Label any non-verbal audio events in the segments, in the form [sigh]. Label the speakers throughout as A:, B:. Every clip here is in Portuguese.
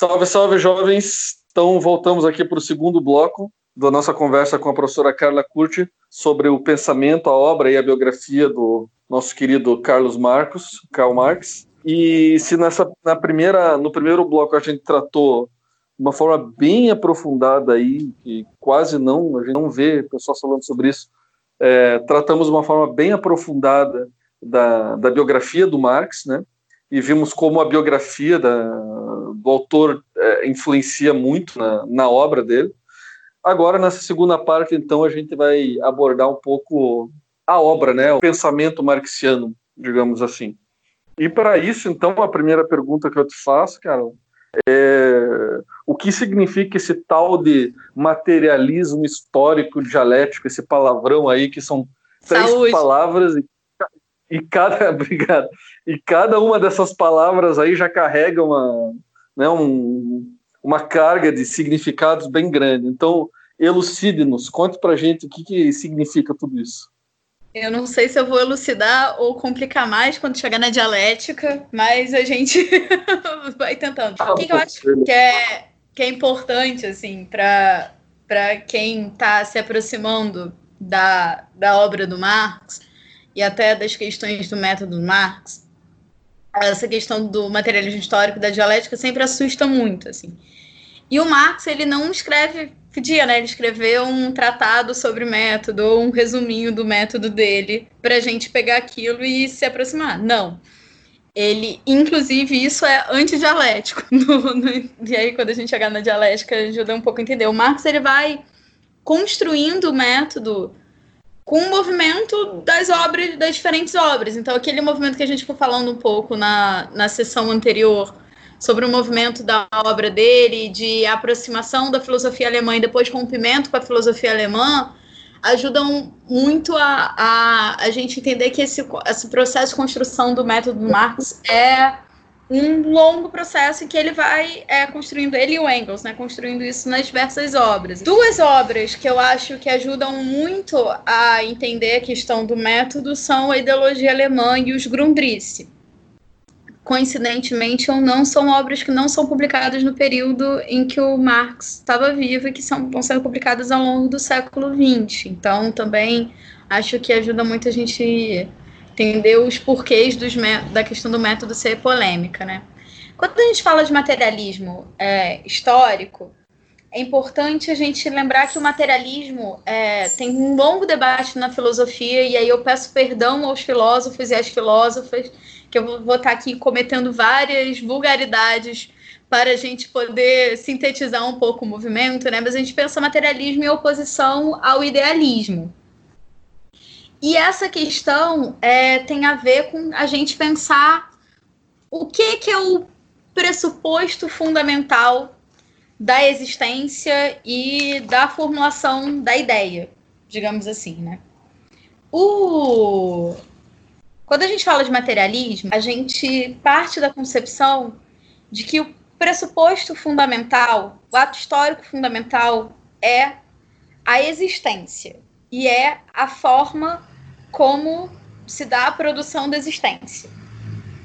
A: Salve, salve, jovens! Então, voltamos aqui para o segundo bloco da nossa conversa com a professora Carla Curti sobre o pensamento, a obra e a biografia do nosso querido Carlos Marcos, Karl Marx. E se nessa, na primeira, no primeiro bloco a gente tratou de uma forma bem aprofundada aí, que quase não, a gente não vê pessoas falando sobre isso, é, tratamos de uma forma bem aprofundada da, da biografia do Marx, né? E vimos como a biografia da, do autor é, influencia muito na, na obra dele. Agora, nessa segunda parte, então, a gente vai abordar um pouco a obra, né? O pensamento marxiano, digamos assim. E para isso, então, a primeira pergunta que eu te faço, cara, é o que significa esse tal de materialismo histórico dialético, esse palavrão aí que são três Saúde. palavras e, cada, [laughs] obrigado, e cada uma dessas palavras aí já carrega uma, né, um, uma carga de significados bem grande. Então, elucide-nos, conte para gente o que, que significa tudo isso.
B: Eu não sei se eu vou elucidar ou complicar mais quando chegar na dialética, mas a gente [laughs] vai tentando. Ah, o que, que eu acho que é, que é importante, assim, para quem está se aproximando da, da obra do Marx e até das questões do método Marx, essa questão do materialismo histórico, da dialética, sempre assusta muito, assim. E o Marx, ele não escreve podia, né? Ele escrever um tratado sobre método ou um resuminho do método dele para a gente pegar aquilo e se aproximar. Não. Ele, inclusive, isso é antidialético. [laughs] No, no, e aí, quando a gente chegar na dialética, ajuda um pouco a entender. O Marx ele vai construindo o método com o movimento das obras, das diferentes obras. Então, aquele movimento que a gente foi falando um pouco na, na sessão anterior sobre o movimento da obra dele, de aproximação da filosofia alemã e depois rompimento com a filosofia alemã, ajudam muito a, a, a gente entender que esse, esse processo de construção do método Marx é um longo processo em que ele vai é, construindo, ele e o Engels, né, construindo isso nas diversas obras. Duas obras que eu acho que ajudam muito a entender a questão do método são a ideologia alemã e os Grundrisse coincidentemente ou não, são obras que não são publicadas no período em que o Marx estava vivo e que são, vão ser publicadas ao longo do século XX. Então, também acho que ajuda muito a gente entender os porquês da questão do método ser polêmica, né? Quando a gente fala de materialismo é, histórico, é importante a gente lembrar que o materialismo é, tem um longo debate na filosofia, e aí eu peço perdão aos filósofos e às filósofas que eu vou estar aqui cometendo várias vulgaridades para a gente poder sintetizar um pouco o movimento, né? Mas a gente pensa materialismo em oposição ao idealismo. E essa questão é, tem a ver com a gente pensar o que, que é o pressuposto fundamental da existência e da formulação da ideia, digamos assim, né? O, quando a gente fala de materialismo, a gente parte da concepção de que o pressuposto fundamental, o ato histórico fundamental é a existência e é a forma como se dá a produção da existência.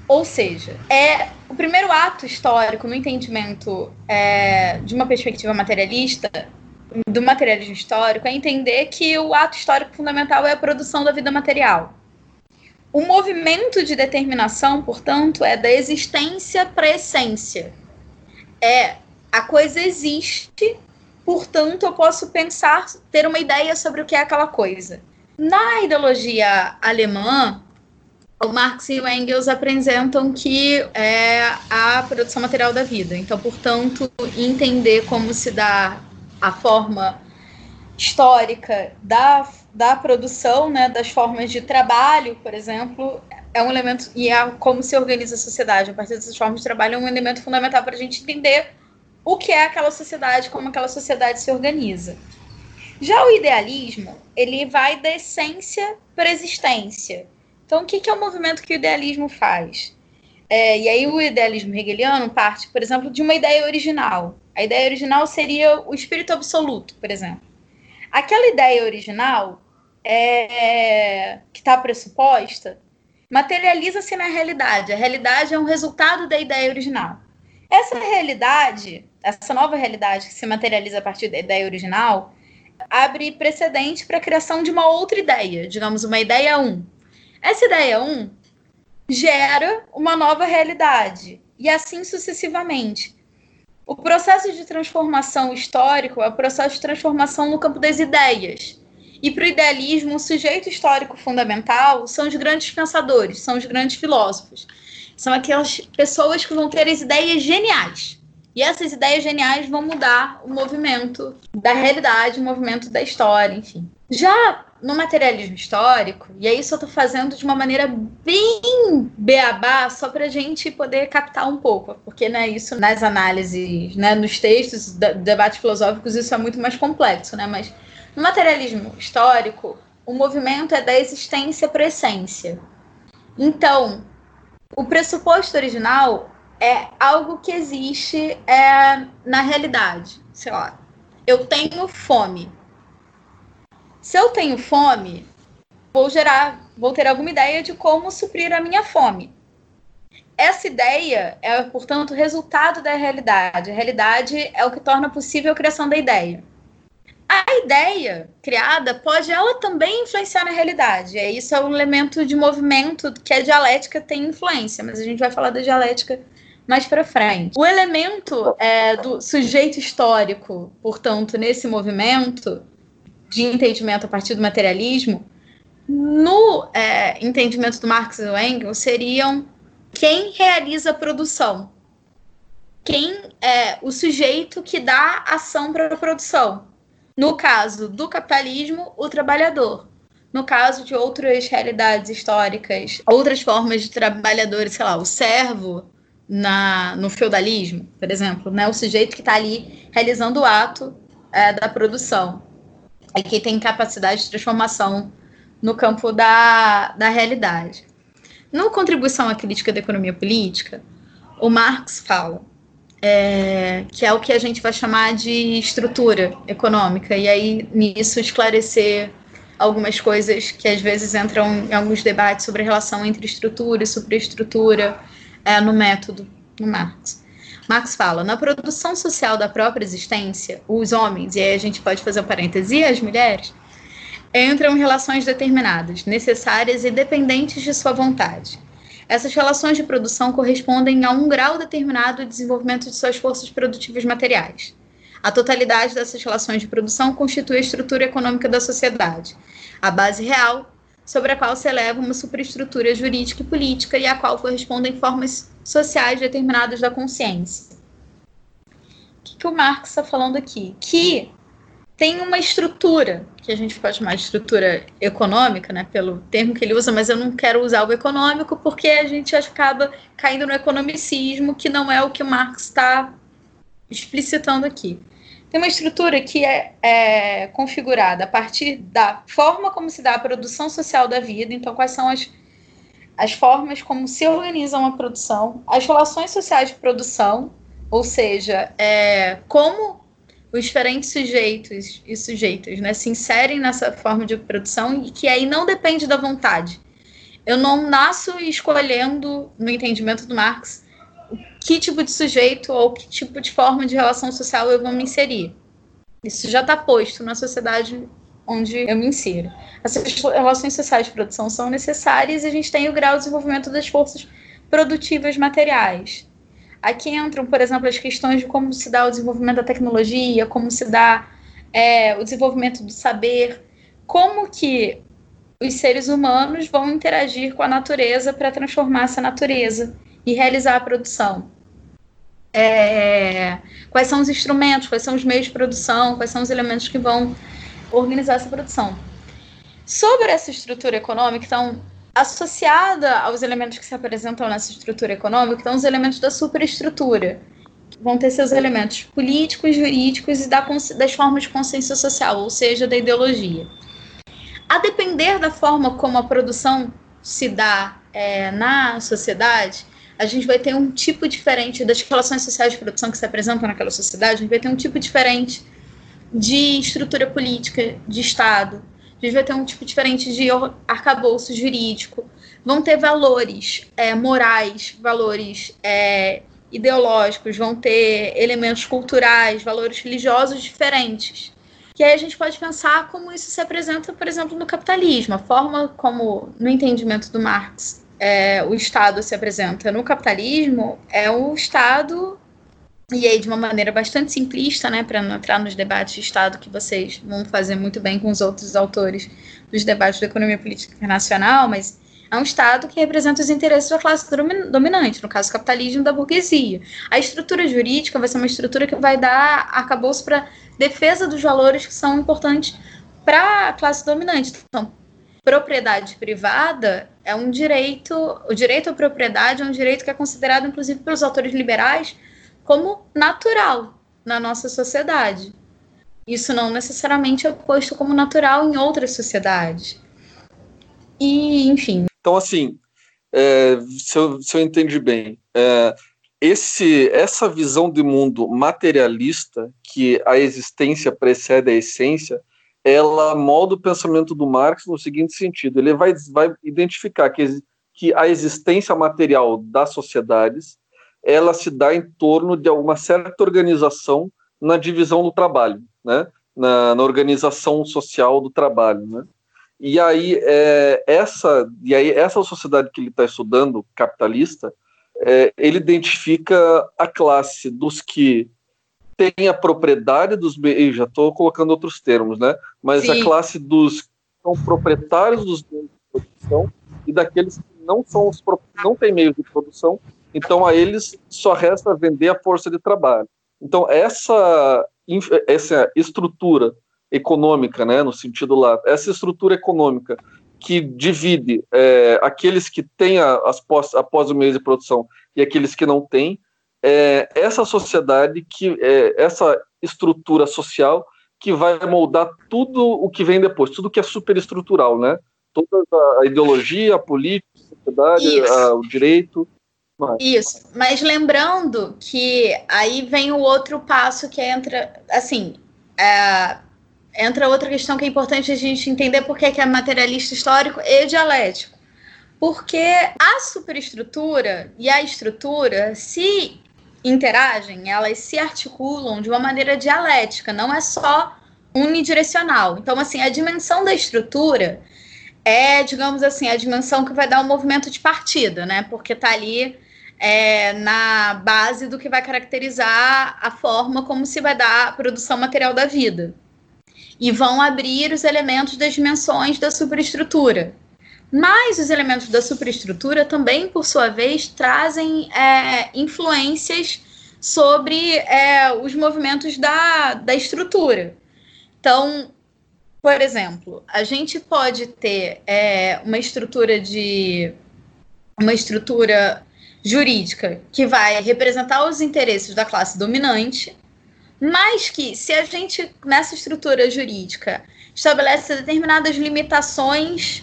B: Ou seja, é o primeiro ato histórico no entendimento é, de uma perspectiva materialista, do materialismo histórico, é entender que o ato histórico fundamental é a produção da vida material. O movimento de determinação, portanto, é da existência para a essência. É a coisa existe, portanto, eu posso pensar, ter uma ideia sobre o que é aquela coisa. Na ideologia alemã, o Marx e o Engels apresentam que é a produção material da vida. Então, portanto, entender como se dá a forma histórica da da produção, né, das formas de trabalho, por exemplo, é um elemento, e é como se organiza a sociedade, a partir dessas formas de trabalho, é um elemento fundamental para a gente entender o que é aquela sociedade, como aquela sociedade se organiza. Já o idealismo, ele vai da essência para a existência. Então, o que, que é o movimento que o idealismo faz? É, e aí o idealismo hegeliano parte, por exemplo, de uma ideia original. A ideia original seria o espírito absoluto, por exemplo. Aquela ideia original, é, que está pressuposta materializa-se na realidade. A realidade é um resultado da ideia original. Essa realidade, essa nova realidade que se materializa a partir da ideia original, abre precedente para a criação de uma outra ideia, digamos, uma ideia 1. Essa ideia 1 gera uma nova realidade, e assim sucessivamente. O processo de transformação histórico é o processo de transformação no campo das ideias. E para o idealismo, o sujeito histórico fundamental são os grandes pensadores, são os grandes filósofos. São aquelas pessoas que vão ter as ideias geniais. E essas ideias geniais vão mudar o movimento da realidade, o movimento da história, enfim. Já no materialismo histórico, e aí eu estou fazendo de uma maneira bem beabá, só para a gente poder captar um pouco, porque né, isso nas análises, né, nos textos, debates filosóficos, isso é muito mais complexo, né? Mas no materialismo histórico, o movimento é da existência para essência. Então, o pressuposto original é algo que existe é, na realidade. Sei lá, eu tenho fome. Se eu tenho fome, vou gerar, vou ter alguma ideia de como suprir a minha fome. Essa ideia é, portanto, resultado da realidade. A realidade é o que torna possível a criação da ideia. A ideia criada pode ela também influenciar na realidade. Isso é um elemento de movimento que a dialética tem influência, mas a gente vai falar da dialética mais para frente. O elemento é, do sujeito histórico, portanto, nesse movimento de entendimento a partir do materialismo, no é, entendimento do Marx e do Engels, seriam quem realiza a produção, quem é o sujeito que dá ação para a produção. No caso do capitalismo, o trabalhador. No caso de outras realidades históricas, outras formas de trabalhadores, sei lá, o servo na, no feudalismo, por exemplo, né? o sujeito que está ali realizando o ato é, da produção e que tem capacidade de transformação no campo da, da realidade. No Contribuição à Crítica da Economia Política, o Marx fala é, que é o que a gente vai chamar de estrutura econômica, e aí nisso esclarecer algumas coisas que às vezes entram em alguns debates sobre a relação entre estrutura e superestrutura, é, no método, no Marx. Marx fala, na produção social da própria existência, os homens, e aí a gente pode fazer um parêntese, as mulheres, entram em relações determinadas, necessárias e dependentes de sua vontade. Essas relações de produção correspondem a um grau determinado de desenvolvimento de suas forças produtivas materiais. A totalidade dessas relações de produção constitui a estrutura econômica da sociedade, a base real sobre a qual se eleva uma superestrutura jurídica e política e a qual correspondem formas sociais determinadas da consciência. O que, que o Marx está falando aqui? Que tem uma estrutura, que a gente pode chamar de estrutura econômica, né, pelo termo que ele usa, mas eu não quero usar o econômico porque a gente acaba caindo no economicismo, que não é o que o Marx está explicitando aqui tem uma estrutura que é, é, configurada a partir da forma como se dá a produção social da vida, então quais são as, as formas como se organizam a produção, as relações sociais de produção, ou seja, é, como os diferentes sujeitos e sujeitas né, se inserem nessa forma de produção e que aí não depende da vontade. Eu não nasço escolhendo, no entendimento do Marx, que tipo de sujeito ou que tipo de forma de relação social eu vou me inserir. Isso já está posto na sociedade onde eu me insiro. Essas relações sociais de produção são necessárias e a gente tem o grau de desenvolvimento das forças produtivas materiais. Aqui entram, por exemplo, as questões de como se dá o desenvolvimento da tecnologia, como se dá é, o desenvolvimento do saber, como que os seres humanos vão interagir com a natureza para transformar essa natureza e realizar a produção. É, quais são os instrumentos, quais são os meios de produção, quais são os elementos que vão organizar essa produção. Sobre essa estrutura econômica, então, associada aos elementos que se apresentam nessa estrutura econômica, estão os elementos da superestrutura. Vão ter seus elementos políticos, jurídicos e da, das formas de consciência social, ou seja, da ideologia. A depender da forma como a produção se dá é, na sociedade, a gente vai ter um tipo diferente das relações sociais de produção que se apresentam naquela sociedade, a gente vai ter um tipo diferente de estrutura política, de Estado, a gente vai ter um tipo diferente de arcabouço jurídico, vão ter valores é, morais, valores é, ideológicos, vão ter elementos culturais, valores religiosos diferentes. Que aí a gente pode pensar como isso se apresenta, por exemplo, no capitalismo, a forma como, no entendimento do Marx, é, o Estado se apresenta no capitalismo é um Estado e aí de uma maneira bastante simplista, né, para não entrar nos debates de Estado que vocês vão fazer muito bem com os outros autores dos debates da economia política internacional, mas é um Estado que representa os interesses da classe dominante, no caso, o capitalismo da burguesia. A estrutura jurídica vai ser uma estrutura que vai dar arcabouço para defesa dos valores que são importantes para a classe dominante. Então, propriedade privada é um direito, o direito à propriedade é um direito que é considerado, inclusive, pelos autores liberais como natural na nossa sociedade. Isso não necessariamente é posto como natural em outras sociedades. E, enfim.
A: Então, assim, é, se, eu, se eu entendi bem, é, esse, essa visão de mundo materialista, que a existência precede a essência, ela molda o pensamento do Marx no seguinte sentido: ele vai, vai identificar que, que a existência material das sociedades ela se dá em torno de uma certa organização na divisão do trabalho, né? na, na organização social do trabalho. Né? E aí, é, essa, e aí essa sociedade que ele está estudando, capitalista, é, ele identifica a classe dos que têm a propriedade dos bens, já estou colocando outros termos, né? mas Sim. a classe dos que são proprietários dos meios de produção e daqueles que não são os não têm meios de produção então, a eles só resta vender a força de trabalho. Então, essa, essa estrutura econômica, né, no sentido lá, essa estrutura econômica que divide é, aqueles que têm as pós, após o meio de produção e aqueles que não têm, é essa sociedade que é essa estrutura social que vai moldar tudo o que vem depois, tudo que é superestrutural, né? Toda a ideologia, a política, a sociedade, a, o direito,
B: isso, mas lembrando que aí vem o outro passo que entra, assim, é, entra outra questão que é importante a gente entender porque que é materialista histórico e dialético. Porque a superestrutura e a estrutura se interagem, elas se articulam de uma maneira dialética, não é só unidirecional. Então, assim, a dimensão da estrutura é, digamos assim, a dimensão que vai dar o um movimento de partida, né? Porque está ali é, na base do que vai caracterizar a forma como se vai dar a produção material da vida. E vão abrir os elementos das dimensões da superestrutura. Mas os elementos da superestrutura também, por sua vez, trazem é, influências sobre é, os movimentos da, da estrutura. Então, por exemplo, a gente pode ter é, uma estrutura de uma estrutura jurídica que vai representar os interesses da classe dominante, mas que, se a gente, nessa estrutura jurídica, estabelece determinadas limitações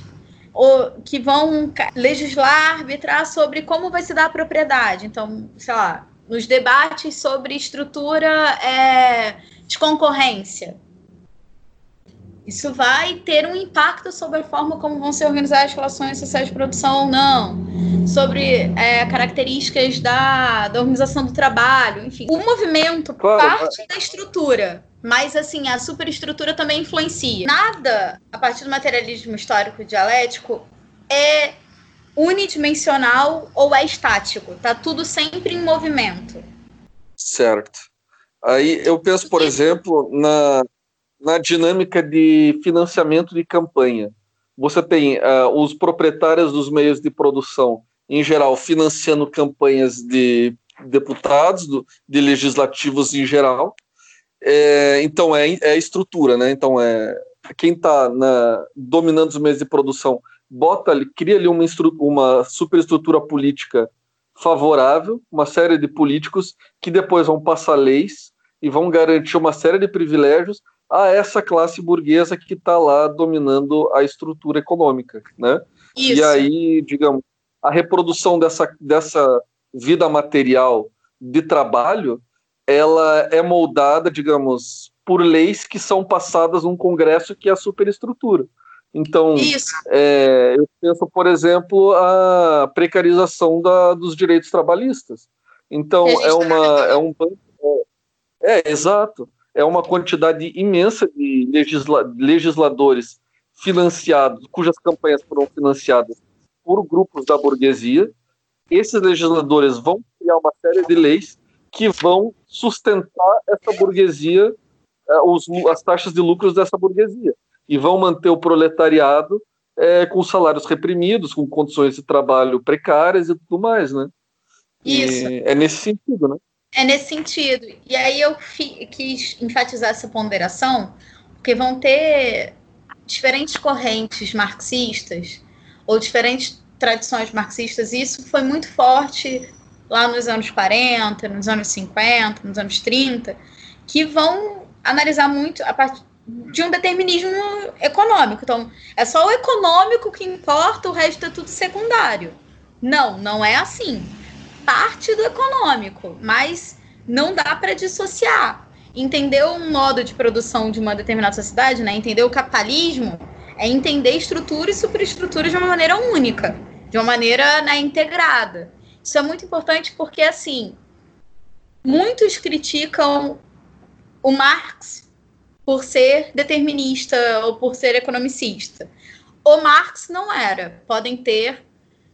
B: que vão legislar, arbitrar sobre como vai se dar a propriedade. Então, sei lá, nos debates sobre estrutura é, de concorrência. Isso vai ter um impacto sobre a forma como vão ser organizadas as relações sociais de produção ou não, sobre é, características da, da organização do trabalho, enfim. O movimento claro. parte da estrutura, mas assim, a superestrutura também influencia. Nada, a partir do materialismo histórico dialético, é unidimensional ou é estático. Tá tudo sempre em movimento.
A: Certo. Aí eu penso, por exemplo, na, na dinâmica de financiamento de campanha. Você tem uh, os proprietários dos meios de produção, em geral, financiando campanhas de deputados, do, de legislativos em geral. É, então, é, é estrutura, né? Então, é quem está dominando os meios de produção bota ali, cria ali uma, uma superestrutura política favorável, uma série de políticos que depois vão passar leis e vão garantir uma série de privilégios a essa classe burguesa que está lá dominando a estrutura econômica, né? Isso. E aí, digamos, a reprodução dessa, dessa vida material de trabalho, ela é moldada, digamos, por leis que são passadas num congresso que é a superestrutura. Então, é, eu penso, por exemplo, a precarização da, dos direitos trabalhistas. Então, é uma. É, um, é, é, exato. É uma quantidade imensa de legisla, legisladores financiados, cujas campanhas foram financiadas por grupos da burguesia. Esses legisladores vão criar uma série de leis que vão sustentar essa burguesia, é, os, as taxas de lucros dessa burguesia, e vão manter o proletariado é, com salários reprimidos, com condições de trabalho precárias e tudo mais, né?
B: Isso.
A: E é nesse sentido, né?
B: É nesse sentido. E aí eu quis enfatizar essa ponderação, porque vão ter diferentes correntes marxistas ou diferentes tradições marxistas, e isso foi muito forte lá nos anos 40, nos anos 50, nos anos 30, que vão analisar muito a partir de um determinismo econômico. Então, é só o econômico que importa, o resto é tudo secundário. Não, não é assim parte do econômico, mas não dá para dissociar. Entender um modo de produção de uma determinada sociedade, né? entender o capitalismo, é entender estrutura e superestrutura de uma maneira única, de uma maneira né, integrada. Isso é muito importante porque, assim, muitos criticam o Marx por ser determinista ou por ser economicista. O Marx não era. Podem ter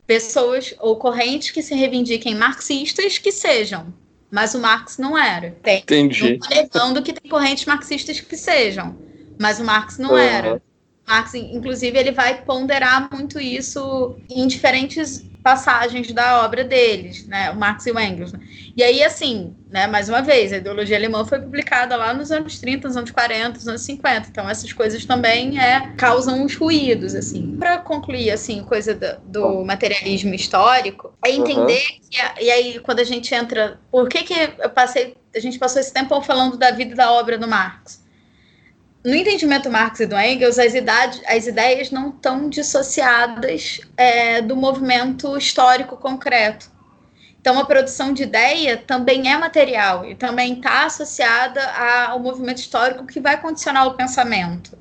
B: pessoas ou correntes que se reivindiquem marxistas que sejam. Mas o Marx não era.
A: Tem. Entendi.
B: Não negando que tem correntes marxistas que sejam. Mas o Marx não uhum. era. Marx, inclusive, ele vai ponderar muito isso em diferentes passagens da obra deles, né, o Marx e o Engels. Né? E aí, assim, né, mais uma vez, a ideologia alemã foi publicada lá nos anos 30, nos anos 40, nos anos 50, então essas coisas também é, causam uns ruídos, assim. Para concluir, assim, coisa do, do materialismo histórico, é entender uhum. que, e aí, quando a gente entra, por que que eu passei, a gente passou esse tempo falando da vida e da obra do Marx? No entendimento Marx e do Engels, as, as ideias não estão dissociadas é, do movimento histórico concreto. Então, a produção de ideia também é material e também está associada ao movimento histórico que vai condicionar o pensamento,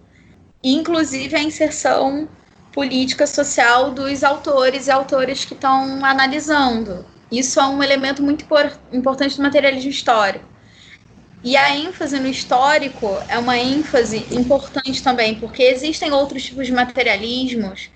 B: inclusive a inserção política social dos autores e autores que estão analisando. Isso é um elemento muito importante do materialismo histórico. E a ênfase no histórico é uma ênfase importante também, porque existem outros tipos de materialismos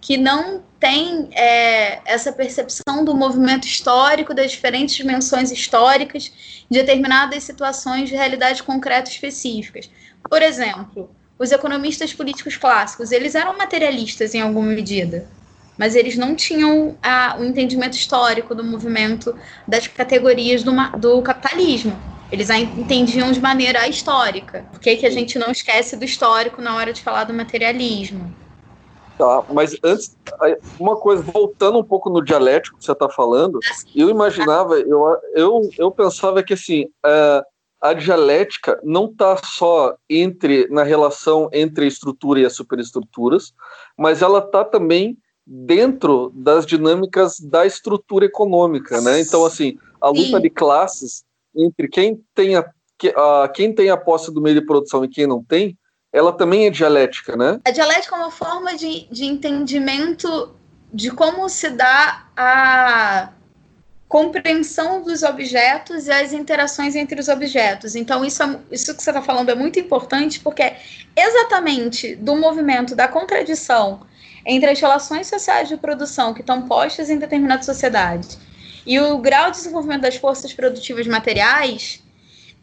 B: que não têm é, essa percepção do movimento histórico, das diferentes dimensões históricas, de determinadas situações de realidade concreta específicas. Por exemplo, os economistas políticos clássicos, eles eram materialistas em alguma medida, mas eles não tinham a, o entendimento histórico do movimento das categorias do, do capitalismo eles a entendiam de maneira histórica. Por que, que a gente não esquece do histórico na hora de falar do materialismo?
A: Tá, mas antes, uma coisa, voltando um pouco no dialético que você está falando, assim, eu imaginava, eu, eu, eu pensava que assim, a, a dialética não está só entre na relação entre a estrutura e as superestruturas, mas ela está também dentro das dinâmicas da estrutura econômica, né? Então, assim, a luta Sim. de classes entre quem tem a, a, quem tem a posse do meio de produção e quem não tem, ela também é dialética, né?
B: A dialética é uma forma de, de entendimento de como se dá a compreensão dos objetos e as interações entre os objetos. Então, isso, é, isso que você está falando é muito importante, porque é exatamente do movimento da contradição entre as relações sociais de produção que estão postas em determinada sociedade e o grau de desenvolvimento das forças produtivas materiais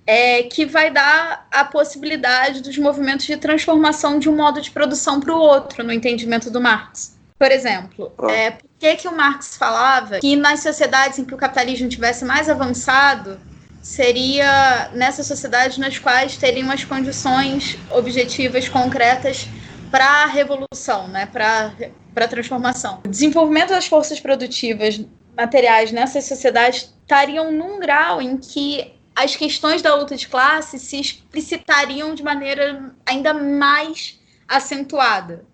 B: é que vai dar a possibilidade dos movimentos de transformação de um modo de produção para o outro, no entendimento do Marx. Por exemplo, ah. é, por que, que o Marx falava que nas sociedades em que o capitalismo tivesse mais avançado, seria nessas sociedades nas quais teriam as condições objetivas concretas para a revolução, né, para a transformação. O desenvolvimento das forças produtivas materiais nessas sociedades estariam num grau em que as questões da luta de classe se explicitariam de maneira ainda mais acentuada.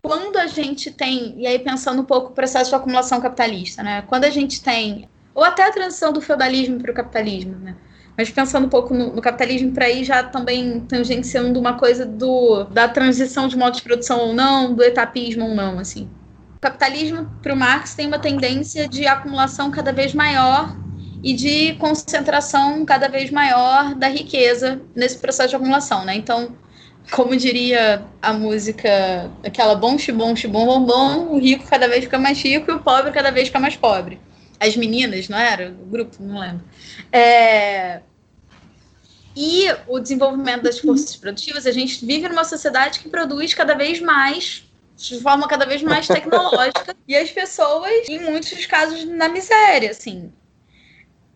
B: Quando a gente tem, e aí pensando um pouco o processo de acumulação capitalista, né? Quando a gente tem, ou até a transição do feudalismo para o capitalismo, né? Mas pensando um pouco no, no capitalismo, para aí já também tangenciando uma coisa do, da transição de modo de produção ou não, do etapismo ou não, assim capitalismo, para o Marx, tem uma tendência de acumulação cada vez maior e de concentração cada vez maior da riqueza nesse processo de acumulação, né? Então, como diria a música, aquela bom xibom, xibom, bom, bom, o rico cada vez fica mais rico e o pobre cada vez fica mais pobre. As meninas, não era? O grupo, não lembro. É... E o desenvolvimento das forças produtivas, a gente vive numa sociedade que produz cada vez mais de forma cada vez mais tecnológica [laughs] e as pessoas, em muitos casos, na miséria, assim.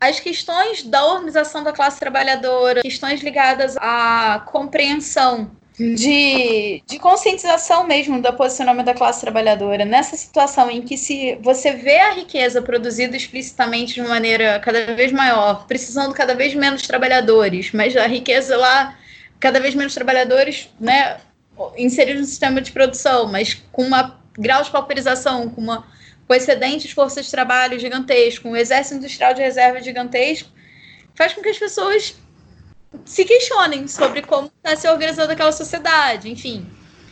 B: As questões da organização da classe trabalhadora, questões ligadas à compreensão de, de conscientização mesmo do posicionamento da classe trabalhadora nessa situação em que se você vê a riqueza produzida explicitamente de maneira cada vez maior, precisando cada vez menos trabalhadores, mas a riqueza lá cada vez menos trabalhadores, né, inseridos no sistema de produção, mas com uma grau de pauperização, com uma com excedentes forças de trabalho gigantesco, um exército industrial de reserva gigantesco, faz com que as pessoas se questionem sobre como está se organizando aquela sociedade. Enfim,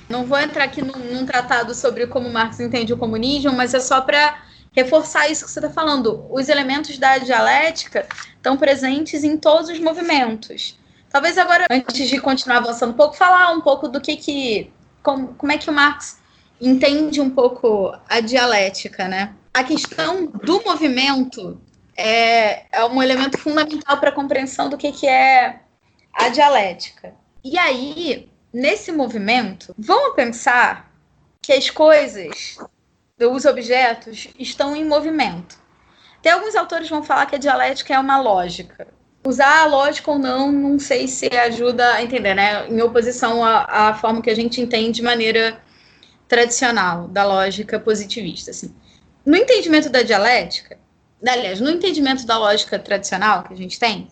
B: não vou entrar aqui num, num tratado sobre como Marx entende o comunismo, mas é só para reforçar isso que você está falando. Os elementos da dialética estão presentes em todos os movimentos. Talvez agora, antes de continuar avançando um pouco, falar um pouco do que que como, como é que o Marx entende um pouco a dialética, né? A questão do movimento é, é um elemento fundamental para a compreensão do que, que é a dialética. E aí, nesse movimento, vamos pensar que as coisas, os objetos, estão em movimento. Tem alguns autores vão falar que a dialética é uma lógica. Usar a lógica ou não, não sei se ajuda a entender, né? Em oposição à, à forma que a gente entende de maneira tradicional da lógica positivista. Assim. No entendimento da dialética, aliás, no entendimento da lógica tradicional que a gente tem,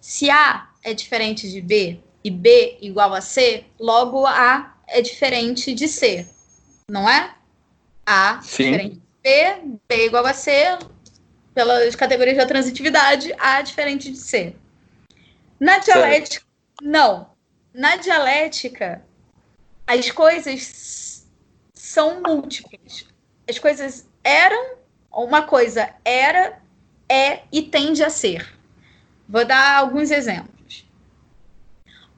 B: se A é diferente de B e B igual a C, logo A é diferente de C, não é? A Sim. diferente de B, B igual a C, pelas categorias da transitividade, A diferente de C. Na dialética, não. Na dialética, as coisas são múltiplas. As coisas eram, uma coisa era, é e tende a ser. Vou dar alguns exemplos.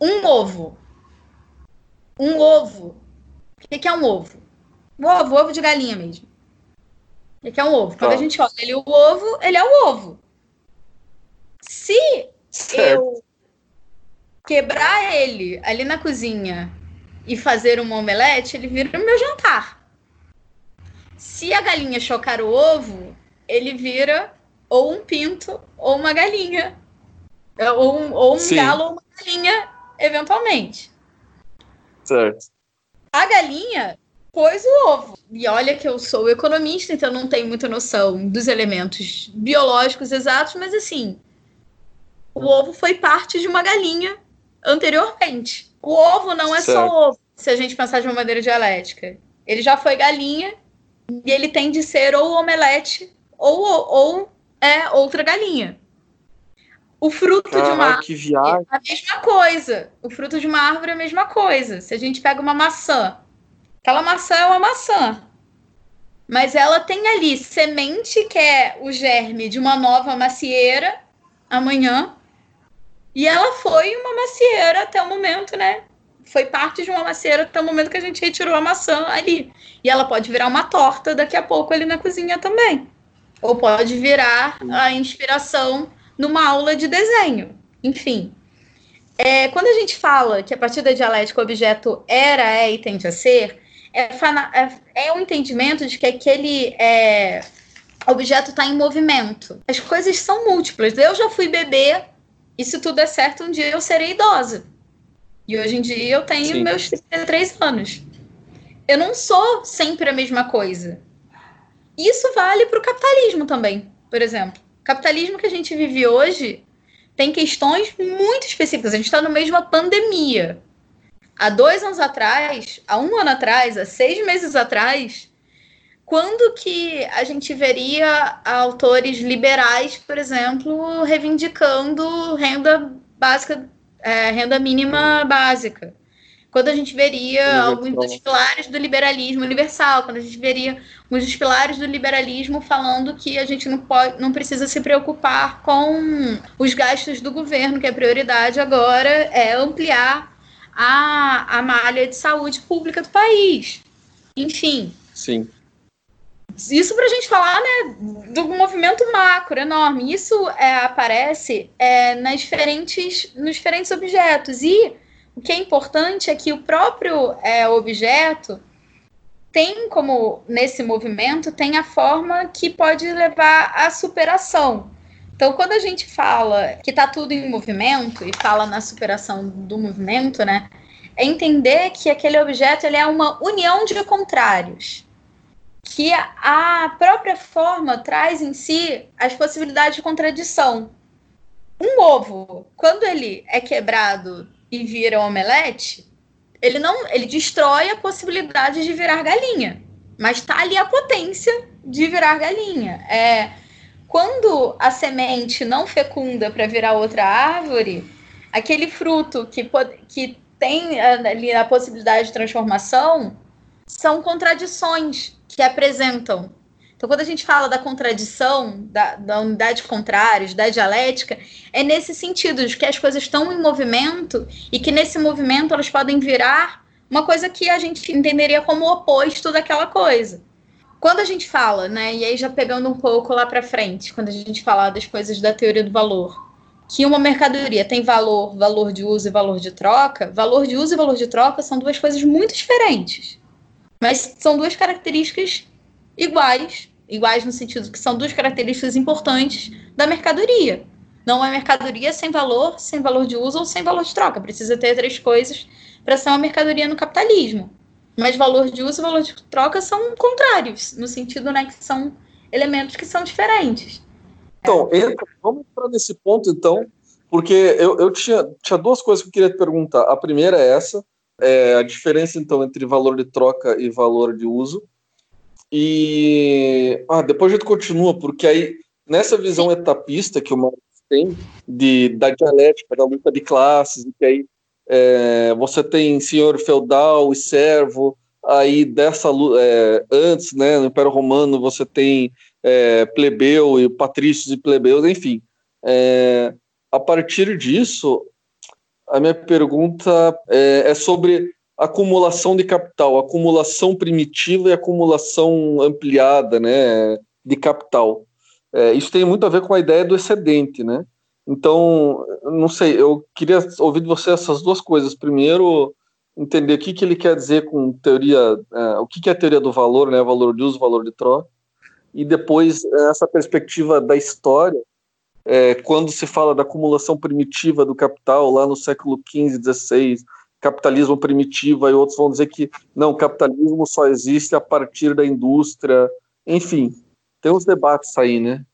B: Um ovo. Um ovo. O que é um ovo? Um ovo, ovo de galinha mesmo. O que é um ovo? Quando a gente olha ele o ovo, ele é o ovo. Se certo. eu quebrar ele ali na cozinha e fazer um omelete, ele vira o meu jantar. Se a galinha chocar o ovo, ele vira ou um pinto ou uma galinha. Ou um, ou um galo ou uma galinha, eventualmente.
A: Certo.
B: A galinha pôs o ovo. E olha que eu sou economista, então não tenho muita noção dos elementos biológicos exatos, mas assim, o ovo foi parte de uma galinha anteriormente. O ovo não é certo. só ovo, se a gente pensar de uma maneira dialética. Ele já foi galinha e ele tem de ser ou omelete ou, ou é outra galinha. O fruto de uma árvore é a mesma coisa. O fruto de uma árvore é a mesma coisa. Se a gente pega uma maçã, aquela maçã é uma maçã. Mas ela tem ali semente, que é o germe de uma nova macieira amanhã, e ela foi uma macieira até o momento, né? Foi parte de uma macieira até o momento que a gente retirou a maçã ali. E ela pode virar uma torta daqui a pouco ali na cozinha também. Ou pode virar a inspiração numa aula de desenho. Enfim. É, quando a gente fala que a partir da dialética o objeto era, é e tende a ser, é, é, é um entendimento de que aquele é, objeto está em movimento. As coisas são múltiplas. Eu já fui bebê e se tudo é certo, um dia eu serei idosa. E hoje em dia eu tenho Sim. meus 33 anos. Eu não sou sempre a mesma coisa. Isso vale para o capitalismo também, por exemplo. O capitalismo que a gente vive hoje tem questões muito específicas. A gente está no meio de uma pandemia. Há dois anos atrás, há um ano atrás, há seis meses atrás, quando que a gente veria autores liberais, por exemplo, reivindicando renda básica, é, renda mínima básica? quando a gente veria alguns dos pilares do liberalismo universal, quando a gente veria alguns dos pilares do liberalismo falando que a gente não, pode, não precisa se preocupar com os gastos do governo, que a prioridade agora é ampliar a, a malha de saúde pública do país. Enfim.
A: Sim.
B: Isso para a gente falar né, do movimento macro enorme. Isso é, aparece é, nas diferentes, nos diferentes objetos. E o que é importante é que o próprio é, objeto tem como, nesse movimento, tem a forma que pode levar à superação. Então, quando a gente fala que está tudo em movimento e fala na superação do movimento, né, é entender que aquele objeto ele é uma união de contrários, que a própria forma traz em si as possibilidades de contradição. Um ovo, quando ele é quebrado e vira um omelete, ele não, ele destrói a possibilidade de virar galinha, mas está ali a potência de virar galinha. É quando a semente não fecunda para virar outra árvore, aquele fruto que, que tem ali a possibilidade de transformação são contradições que apresentam então, quando a gente fala da contradição, da, da unidade contrária, da dialética, é nesse sentido, de que as coisas estão em movimento e que nesse movimento elas podem virar uma coisa que a gente entenderia como oposto daquela coisa. Quando a gente fala, né, e aí já pegando um pouco lá para frente, quando a gente fala das coisas da teoria do valor, que uma mercadoria tem valor, valor de uso e valor de troca, valor de uso e valor de troca são duas coisas muito diferentes. Mas são duas características iguais, iguais no sentido que são duas características importantes da mercadoria. Não é mercadoria sem valor, sem valor de uso ou sem valor de troca. Precisa ter três coisas para ser uma mercadoria no capitalismo. Mas valor de uso e valor de troca são contrários, no sentido né, que são elementos que são diferentes.
A: Então, entra, vamos entrar nesse ponto, então, porque eu, eu tinha, tinha duas coisas que eu queria te perguntar. A primeira é essa, é a diferença, então, entre valor de troca e valor de uso. E ah, depois a gente continua, porque aí, nessa visão etapista que o Marx tem de, da dialética, da luta de classes, e que aí é, você tem senhor feudal e servo, aí dessa é, antes, né, no Império Romano, você tem é, plebeu e patrícios e plebeus, enfim. É, a partir disso, a minha pergunta é, é sobre acumulação de capital, acumulação primitiva e acumulação ampliada, né, de capital. É, isso tem muito a ver com a ideia do excedente, né? Então, não sei, eu queria ouvir de você essas duas coisas. Primeiro, entender o que, que ele quer dizer com teoria, é, o que, que é a teoria do valor, né, valor de uso, valor de troca, e depois essa perspectiva da história, é, quando se fala da acumulação primitiva do capital lá no século XV, XVI, capitalismo primitivo, e outros vão dizer que não, capitalismo só existe a partir da indústria. Enfim, tem uns debates aí, né?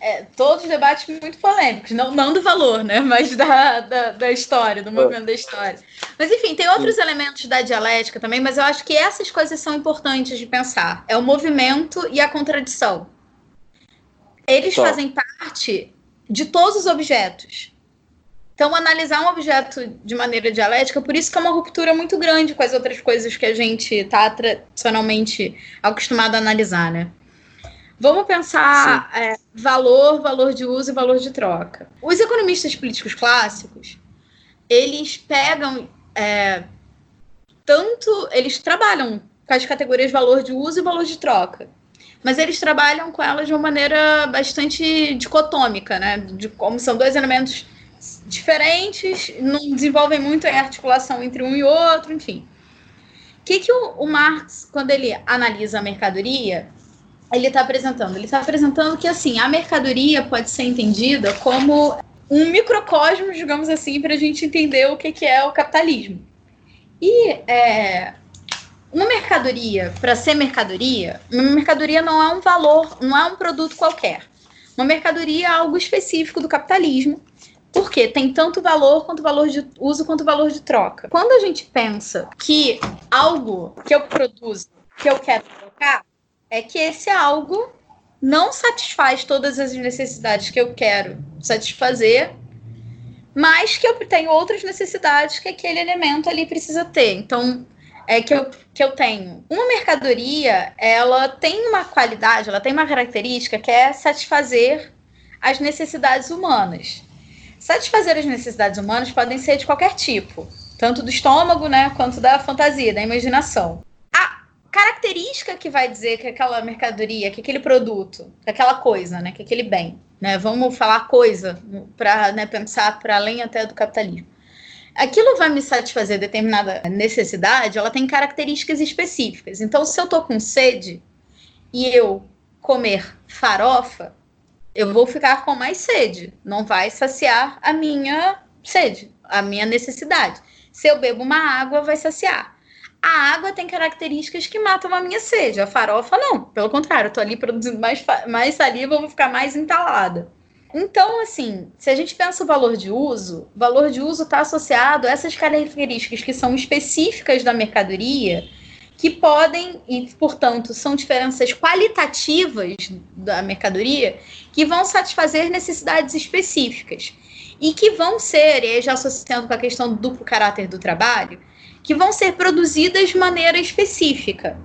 B: É, todos debates muito polêmicos, não, não do valor, né? Mas da, da, da história, do movimento é. da história. Mas enfim, tem outros Sim. elementos da dialética também, mas eu acho que essas coisas são importantes de pensar. É o movimento e a contradição. Eles tá. fazem parte de todos os objetos. Então, analisar um objeto de maneira dialética, por isso que é uma ruptura muito grande com as outras coisas que a gente está tradicionalmente acostumado a analisar, né? Vamos pensar é, valor, valor de uso e valor de troca. Os economistas políticos clássicos, eles pegam é, tanto, eles trabalham com as categorias valor de uso e valor de troca, mas eles trabalham com elas de uma maneira bastante dicotômica, né? De como são dois elementos diferentes, não desenvolvem muito a articulação entre um e outro, enfim. O que, que o, o Marx, quando ele analisa a mercadoria, ele está apresentando? Ele está apresentando que assim a mercadoria pode ser entendida como um microcosmo, digamos assim, para a gente entender o que, que é o capitalismo. E é, uma mercadoria, para ser mercadoria, uma mercadoria não é um valor, não é um produto qualquer. Uma mercadoria é algo específico do capitalismo porque tem tanto valor quanto valor de uso quanto valor de troca. Quando a gente pensa que algo que eu produzo, que eu quero trocar, é que esse algo não satisfaz todas as necessidades que eu quero satisfazer, mas que eu tenho outras necessidades que aquele elemento ali precisa ter. Então, é que eu, que eu tenho. Uma mercadoria, ela tem uma qualidade, ela tem uma característica que é satisfazer as necessidades humanas. Satisfazer as necessidades humanas podem ser de qualquer tipo, tanto do estômago, né, quanto da fantasia, da imaginação. Característica que vai dizer que aquela mercadoria, que aquele produto, que aquela coisa, né, que aquele bem, né, vamos falar coisa para né, pensar para além até do capitalismo aquilo vai me satisfazer determinada necessidade, ela tem características específicas. Então, se eu tô com sede e eu comer farofa, eu vou ficar com mais sede, não vai saciar a minha sede, a minha necessidade. Se eu bebo uma água, vai saciar. A água tem características que matam a minha sede, a farofa não. Pelo contrário, eu tô ali produzindo mais, mais saliva, eu vou ficar mais entalada. Então, assim, se a gente pensa o valor de uso, valor de uso está associado a essas características que são específicas da mercadoria, que podem, e portanto são diferenças qualitativas da mercadoria, que vão satisfazer necessidades específicas. E que vão ser, e já associando com a questão do duplo caráter do trabalho, que vão ser produzidas de maneira específica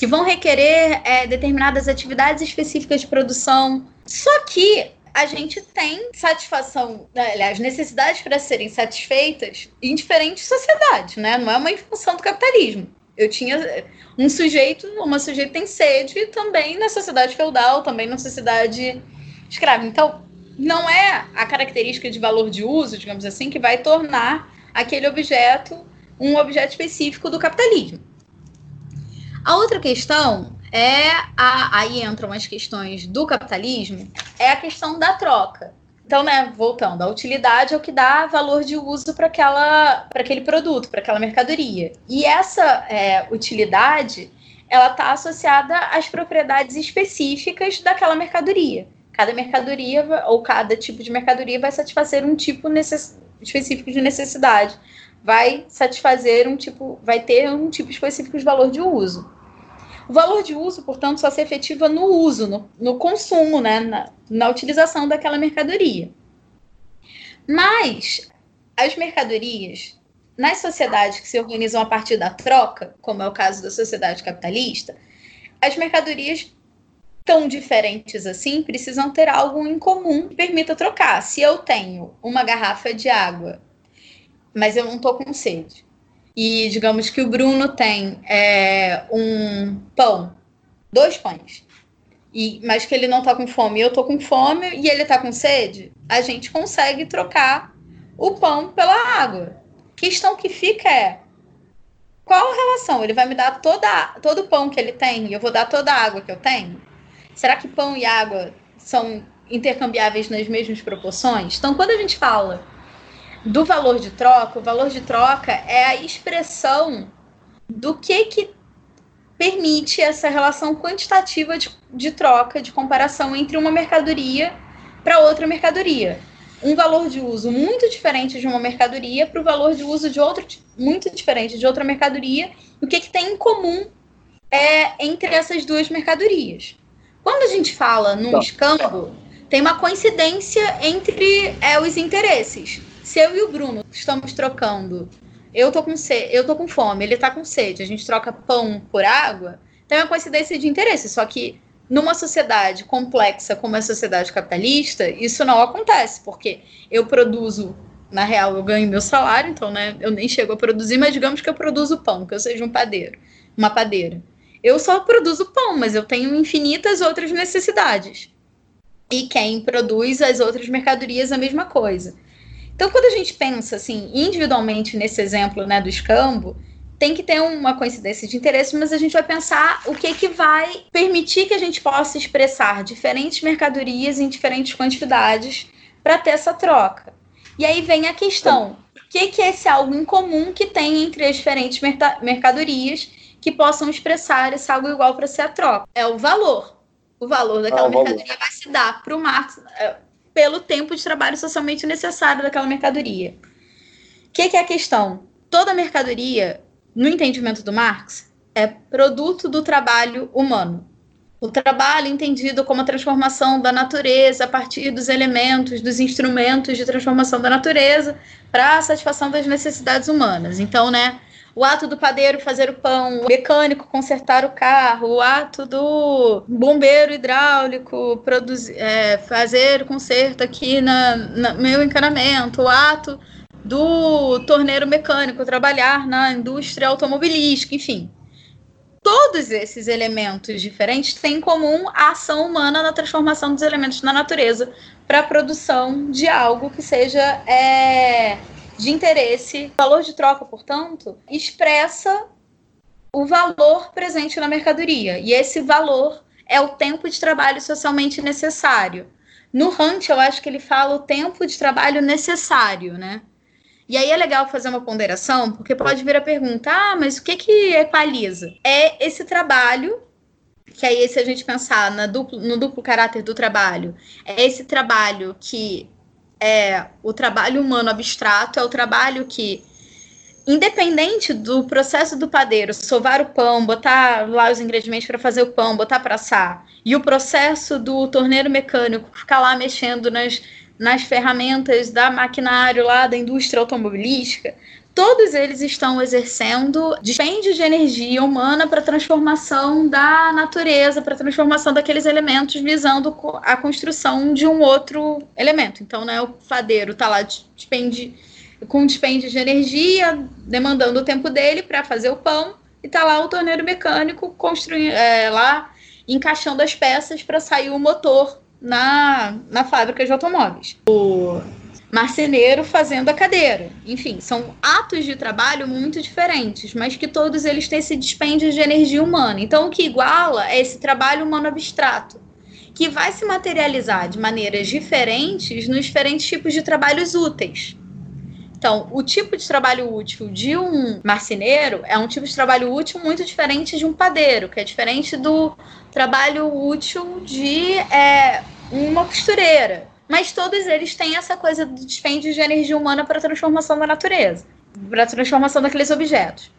B: que vão requerer é, determinadas atividades específicas de produção. Só que a gente tem satisfação, né, aliás, necessidades para serem satisfeitas em diferentes sociedades, né? Não é uma função do capitalismo. Eu tinha um sujeito, uma sujeita tem sede também na sociedade feudal, também na sociedade escrava. Então, não é a característica de valor de uso, digamos assim, que vai tornar aquele objeto um objeto específico do capitalismo. A outra questão é a, aí entram as questões do capitalismo, é a questão da troca. Então, né, voltando, a utilidade é o que dá valor de uso para aquela para aquele produto, para aquela mercadoria. E essa é, utilidade, ela está associada às propriedades específicas daquela mercadoria. Cada mercadoria ou cada tipo de mercadoria vai satisfazer um tipo necess... específico de necessidade vai satisfazer um tipo, vai ter um tipo específico de valor de uso. O valor de uso, portanto, só se efetiva no uso, no, no consumo, né, na, na utilização daquela mercadoria. Mas as mercadorias nas sociedades que se organizam a partir da troca, como é o caso da sociedade capitalista, as mercadorias tão diferentes assim precisam ter algo em comum que permita trocar. Se eu tenho uma garrafa de água mas eu não tô com sede. E digamos que o Bruno tem é, um pão, dois pães, e, mas que ele não tá com fome, eu tô com fome e ele tá com sede, a gente consegue trocar o pão pela água. Questão que fica é qual a relação? Ele vai me dar toda, todo o pão que ele tem e eu vou dar toda a água que eu tenho? Será que pão e água são intercambiáveis nas mesmas proporções? Então, quando a gente fala do valor de troca, o valor de troca é a expressão do que que permite essa relação quantitativa de, de troca, de comparação entre uma mercadoria para outra mercadoria. Um valor de uso muito diferente de uma mercadoria para o valor de uso de outro muito diferente de outra mercadoria. O que, que tem em comum é entre essas duas mercadorias? Quando a gente fala num escambo, tem uma coincidência entre é, os interesses. Se eu e o Bruno estamos trocando, eu tô com sede, eu tô com fome, ele tá com sede, a gente troca pão por água, tem uma coincidência de interesse, só que numa sociedade complexa como a sociedade capitalista, isso não acontece, porque eu produzo, na real, eu ganho meu salário, então, né, eu nem chego a produzir, mas digamos que eu produzo pão, que eu seja um padeiro, uma padeira. Eu só produzo pão, mas eu tenho infinitas outras necessidades. E quem produz as outras mercadorias a mesma coisa. Então, quando a gente pensa assim, individualmente nesse exemplo né, do escambo, tem que ter uma coincidência de interesse, mas a gente vai pensar o que, que vai permitir que a gente possa expressar diferentes mercadorias em diferentes quantidades para ter essa troca. E aí vem a questão: o que, que é esse algo em comum que tem entre as diferentes mercadorias que possam expressar esse algo igual para ser a troca? É o valor. O valor daquela ah, mercadoria valor. vai se dar para o Marx é, pelo tempo de trabalho socialmente necessário daquela mercadoria. O que, que é a questão? Toda mercadoria, no entendimento do Marx, é produto do trabalho humano. O trabalho entendido como a transformação da natureza a partir dos elementos, dos instrumentos de transformação da natureza para a satisfação das necessidades humanas. Então, né, o ato do padeiro fazer o pão, o mecânico consertar o carro, o ato do bombeiro hidráulico produzir, é, fazer conserto aqui na, no meu encanamento, o ato do torneiro mecânico trabalhar na indústria automobilística, enfim. Todos esses elementos diferentes têm em comum a ação humana na transformação dos elementos na natureza para a produção de algo que seja é, de interesse. O valor de troca, portanto, expressa o valor presente na mercadoria. E esse valor é o tempo de trabalho socialmente necessário. No Hunt, eu acho que ele fala o tempo de trabalho necessário, né? E aí é legal fazer uma ponderação, porque pode vir a pergunta: ah, mas o que, que equaliza? É esse trabalho que aí se a gente pensar duplo, no duplo caráter do trabalho, é esse trabalho que é o trabalho humano abstrato, é o trabalho que, independente do processo do padeiro, sovar o pão, botar lá os ingredientes para fazer o pão, botar para assar, e o processo do torneiro mecânico ficar lá mexendo nas nas ferramentas da maquinário lá da indústria automobilística, todos eles estão exercendo dispêndio de energia humana para transformação da natureza, para transformação daqueles elementos, visando a construção de um outro elemento. Então, né, o fadeiro está lá despende, com dispêndio de energia, demandando o tempo dele para fazer o pão, e está lá o torneiro mecânico construindo é, lá encaixando as peças para sair o motor na, na fábrica de automóveis. O marceneiro fazendo a cadeira. Enfim, são atos de trabalho muito diferentes, mas que todos eles têm esse dispêndio de energia humana. Então, o que iguala é esse trabalho humano abstrato, que vai se materializar de maneiras diferentes nos diferentes tipos de trabalhos úteis. Então, o tipo de trabalho útil de um marceneiro é um tipo de trabalho útil muito diferente de um padeiro, que é diferente do trabalho útil de é, uma costureira. Mas todos eles têm essa coisa do dispêndio de energia humana para transformação da natureza, para transformação daqueles objetos.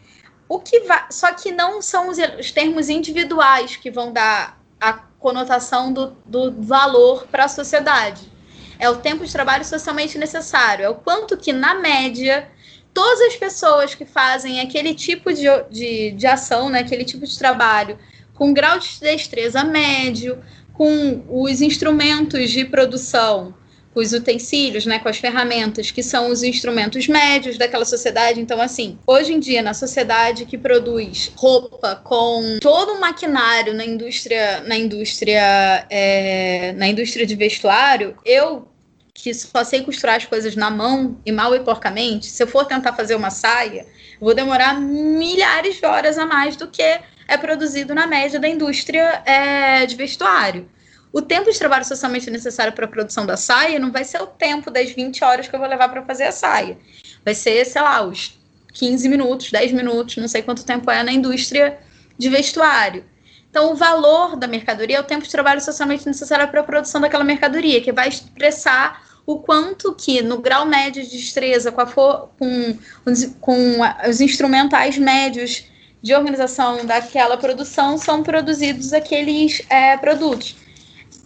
B: O que só que não são os, os termos individuais que vão dar a conotação do, do valor para a sociedade é o tempo de trabalho socialmente necessário, é o quanto que, na média, todas as pessoas que fazem aquele tipo de, de, de ação, né, aquele tipo de trabalho, com grau de destreza médio, com os instrumentos de produção, com os utensílios, né, com as ferramentas, que são os instrumentos médios daquela sociedade. Então, assim, hoje em dia, na sociedade que produz roupa com todo o maquinário na indústria, na indústria, é, na indústria de vestuário, eu que só sei costurar as coisas na mão e mal e porcamente, se eu for tentar fazer uma saia, vou demorar milhares de horas a mais do que é produzido na média da indústria é, de vestuário. O tempo de trabalho socialmente necessário para a produção da saia não vai ser o tempo das 20 horas que eu vou levar para fazer a saia. Vai ser, sei lá, os 15 minutos, 10 minutos, não sei quanto tempo é na indústria de vestuário. Então, o valor da mercadoria é o tempo de trabalho socialmente necessário para a produção daquela mercadoria, que vai expressar o quanto que, no grau médio de destreza, com, com, os, com os instrumentais médios de organização daquela produção, são produzidos aqueles é, produtos,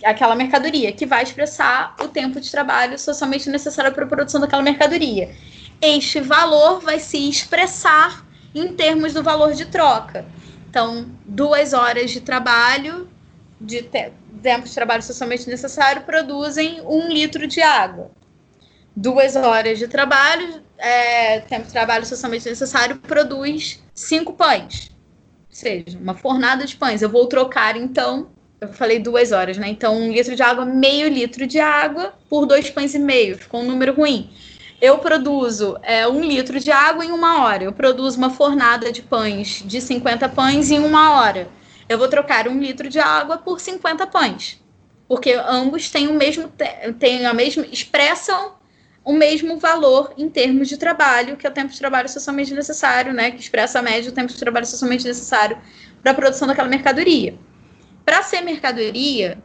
B: aquela mercadoria, que vai expressar o tempo de trabalho socialmente necessário para a produção daquela mercadoria. Este valor vai se expressar em termos do valor de troca. Então, duas horas de trabalho, de te tempo de trabalho socialmente necessário, produzem um litro de água. Duas horas de trabalho, é, tempo de trabalho socialmente necessário, produz cinco pães. Ou seja, uma fornada de pães. Eu vou trocar, então, eu falei duas horas, né? Então, um litro de água, meio litro de água por dois pães e meio. Ficou um número ruim eu produzo é, um litro de água em uma hora. Eu produzo uma fornada de pães de 50 pães em uma hora. Eu vou trocar um litro de água por 50 pães. Porque ambos têm o mesmo, têm a mesma, expressam o mesmo valor em termos de trabalho, que é o tempo de trabalho socialmente necessário, né? Que expressa a média do tempo de trabalho socialmente necessário para a produção daquela mercadoria. Para ser mercadoria,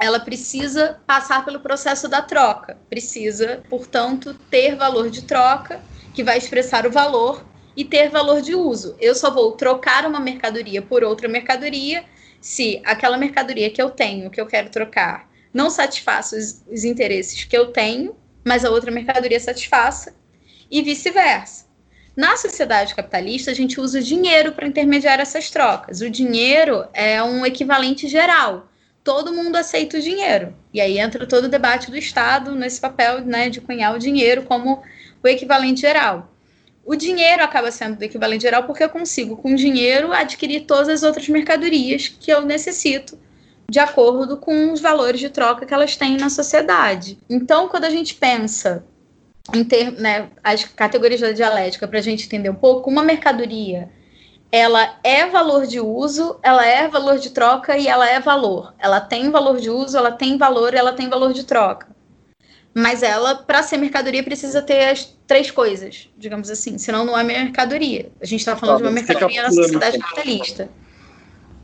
B: ela precisa passar pelo processo da troca, precisa, portanto, ter valor de troca, que vai expressar o valor, e ter valor de uso. Eu só vou trocar uma mercadoria por outra mercadoria se aquela mercadoria que eu tenho, que eu quero trocar, não satisfaça os, os interesses que eu tenho, mas a outra mercadoria satisfaça, e vice-versa. Na sociedade capitalista, a gente usa o dinheiro para intermediar essas trocas. O dinheiro é um equivalente geral. Todo mundo aceita o dinheiro. E aí entra todo o debate do Estado nesse papel né, de cunhar o dinheiro como o equivalente geral. O dinheiro acaba sendo do equivalente geral porque eu consigo, com dinheiro, adquirir todas as outras mercadorias que eu necessito de acordo com os valores de troca que elas têm na sociedade. Então, quando a gente pensa em ter né, as categorias da dialética para a gente entender um pouco, uma mercadoria ela é valor de uso, ela é valor de troca e ela é valor. Ela tem valor de uso, ela tem valor, ela tem valor de troca. Mas ela, para ser mercadoria, precisa ter as três coisas, digamos assim. Senão não é mercadoria. A gente está falando tá, de uma mercadoria na sociedade capitalista.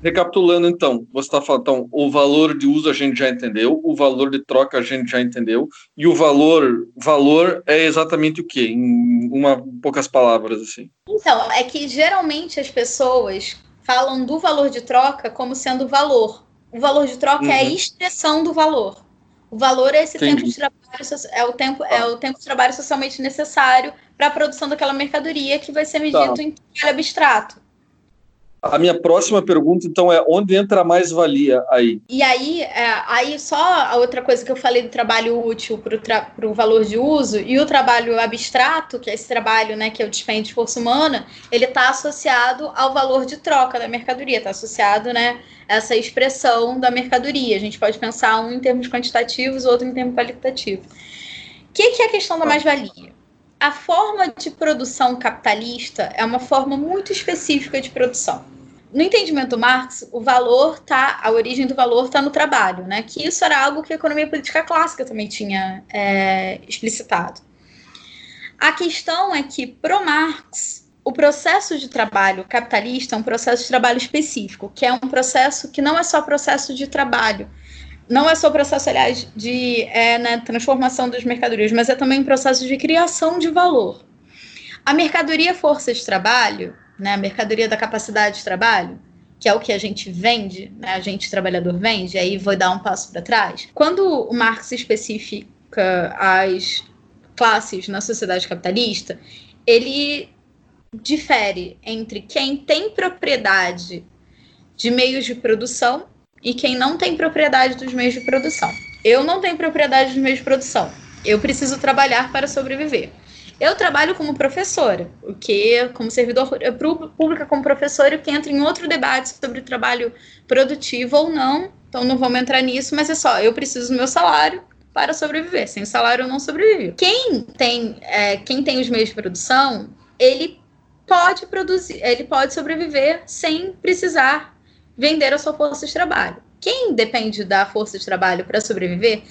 A: Recapitulando, então, você está falando, então, o valor de uso a gente já entendeu, o valor de troca a gente já entendeu, e o valor, valor é exatamente o quê? Em uma poucas palavras, assim.
B: Então, é que geralmente as pessoas falam do valor de troca como sendo valor. O valor de troca uhum. é a uhum. expressão do valor. O valor é esse Entendi. tempo de trabalho, é o tempo, é o tempo de trabalho socialmente necessário para a produção daquela mercadoria que vai ser medido tá. em abstrato.
A: A minha próxima pergunta, então, é onde entra a mais-valia aí?
B: E aí, é, aí só a outra coisa que eu falei do trabalho útil para o tra valor de uso e o trabalho abstrato, que é esse trabalho né, que é o dispêndio de força humana, ele está associado ao valor de troca da mercadoria, está associado né, a essa expressão da mercadoria. A gente pode pensar um em termos quantitativos, outro em termos qualitativos. O que, que é a questão da tá. mais-valia? a forma de produção capitalista é uma forma muito específica de produção. No entendimento do Marx, o valor tá, a origem do valor está no trabalho, né? Que isso era algo que a economia política clássica também tinha é, explicitado. A questão é que, pro Marx, o processo de trabalho capitalista é um processo de trabalho específico, que é um processo que não é só processo de trabalho, não é só processo, aliás, de é, né, transformação das mercadorias, mas é também um processo de criação de valor. A mercadoria força de trabalho, né, a mercadoria da capacidade de trabalho, que é o que a gente vende, né, a gente trabalhador vende, aí vou dar um passo para trás. Quando o Marx especifica as classes na sociedade capitalista, ele difere entre quem tem propriedade de meios de produção e quem não tem propriedade dos meios de produção. Eu não tenho propriedade dos meios de produção. Eu preciso trabalhar para sobreviver. Eu trabalho como professora, o que, como servidor pública, como professora, que entra em outro debate sobre trabalho produtivo ou não. Então, não vamos entrar nisso, mas é só, eu preciso do meu salário para sobreviver. Sem salário, eu não sobrevivo. Quem tem, é, quem tem os meios de produção, ele pode produzir, ele pode sobreviver sem precisar vender a sua força de trabalho. Quem depende da força de trabalho para sobreviver,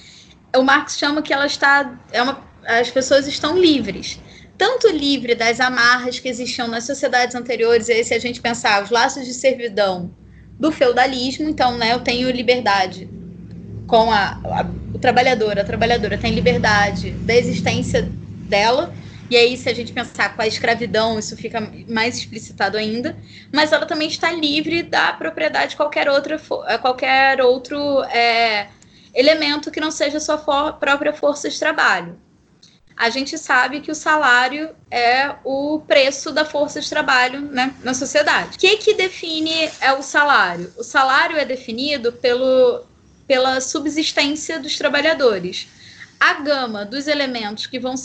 B: o Marx chama que ela está, é uma, as pessoas estão livres. Tanto livre das amarras que existiam nas sociedades anteriores, aí se a gente pensar os laços de servidão do feudalismo, então, né, eu tenho liberdade com a, a o trabalhador, a trabalhadora tem liberdade da existência dela, e aí, se a gente pensar com a escravidão, isso fica mais explicitado ainda. Mas ela também está livre da propriedade de qualquer, outra, eh, qualquer outro é, elemento que não seja sua for, própria força de trabalho. A gente sabe que o salário é o preço da força de trabalho né, na sociedade. O que, que define é o salário? O salário é definido pelo, pela subsistência dos trabalhadores. A gama dos elementos que vão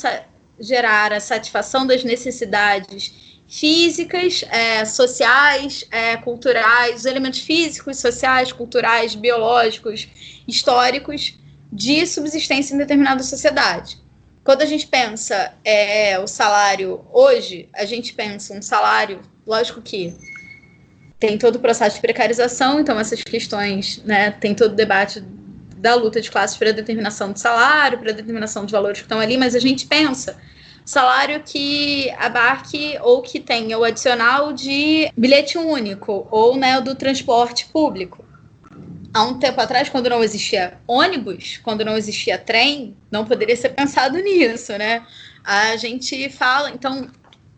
B: gerar a satisfação das necessidades físicas, é, sociais, é, culturais, os elementos físicos, sociais, culturais, biológicos, históricos de subsistência em determinada sociedade. Quando a gente pensa é, o salário hoje, a gente pensa um salário, lógico que tem todo o processo de precarização, então essas questões, né, tem todo o debate da luta de classes para a determinação do salário, para a determinação dos valores que estão ali, mas a gente pensa salário que abarque ou que tenha o adicional de bilhete único ou né, do transporte público. Há um tempo atrás, quando não existia ônibus, quando não existia trem, não poderia ser pensado nisso, né? A gente fala, então,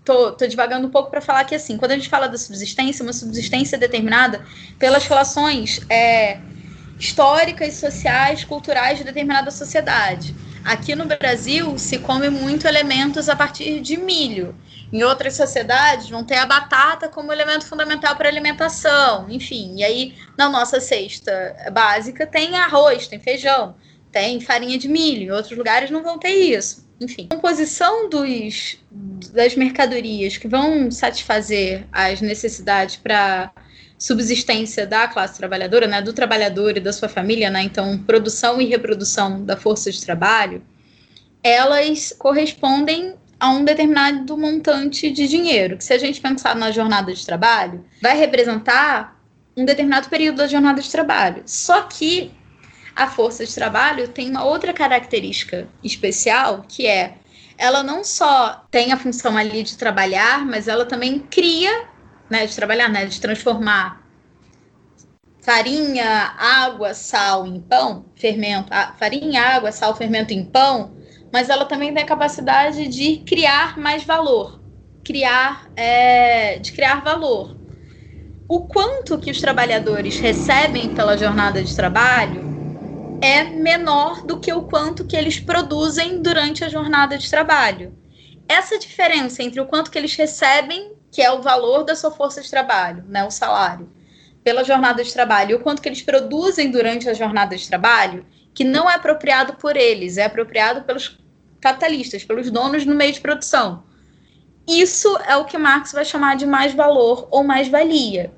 B: tô, tô divagando um pouco para falar que, assim, quando a gente fala da subsistência, uma subsistência é determinada pelas relações é, históricas, sociais, culturais de determinada sociedade. Aqui no Brasil se come muito elementos a partir de milho. Em outras sociedades vão ter a batata como elemento fundamental para alimentação, enfim. E aí na nossa cesta básica tem arroz, tem feijão, tem farinha de milho. Em outros lugares não vão ter isso. Enfim, a composição dos, das mercadorias que vão satisfazer as necessidades para subsistência da classe trabalhadora, né, do trabalhador e da sua família, né, então produção e reprodução da força de trabalho, elas correspondem a um determinado montante de dinheiro, que se a gente pensar na jornada de trabalho, vai representar um determinado período da jornada de trabalho. Só que a força de trabalho tem uma outra característica especial, que é ela não só tem a função ali de trabalhar, mas ela também cria né, de trabalhar, né, de transformar farinha, água, sal em pão, fermento, farinha, água, sal, fermento em pão, mas ela também tem a capacidade de criar mais valor, criar, é, de criar valor. O quanto que os trabalhadores recebem pela jornada de trabalho é menor do que o quanto que eles produzem durante a jornada de trabalho. Essa diferença entre o quanto que eles recebem que é o valor da sua força de trabalho, né, o salário, pela jornada de trabalho, e o quanto que eles produzem durante a jornada de trabalho, que não é apropriado por eles, é apropriado pelos capitalistas, pelos donos no meio de produção. Isso é o que Marx vai chamar de mais valor ou mais valia.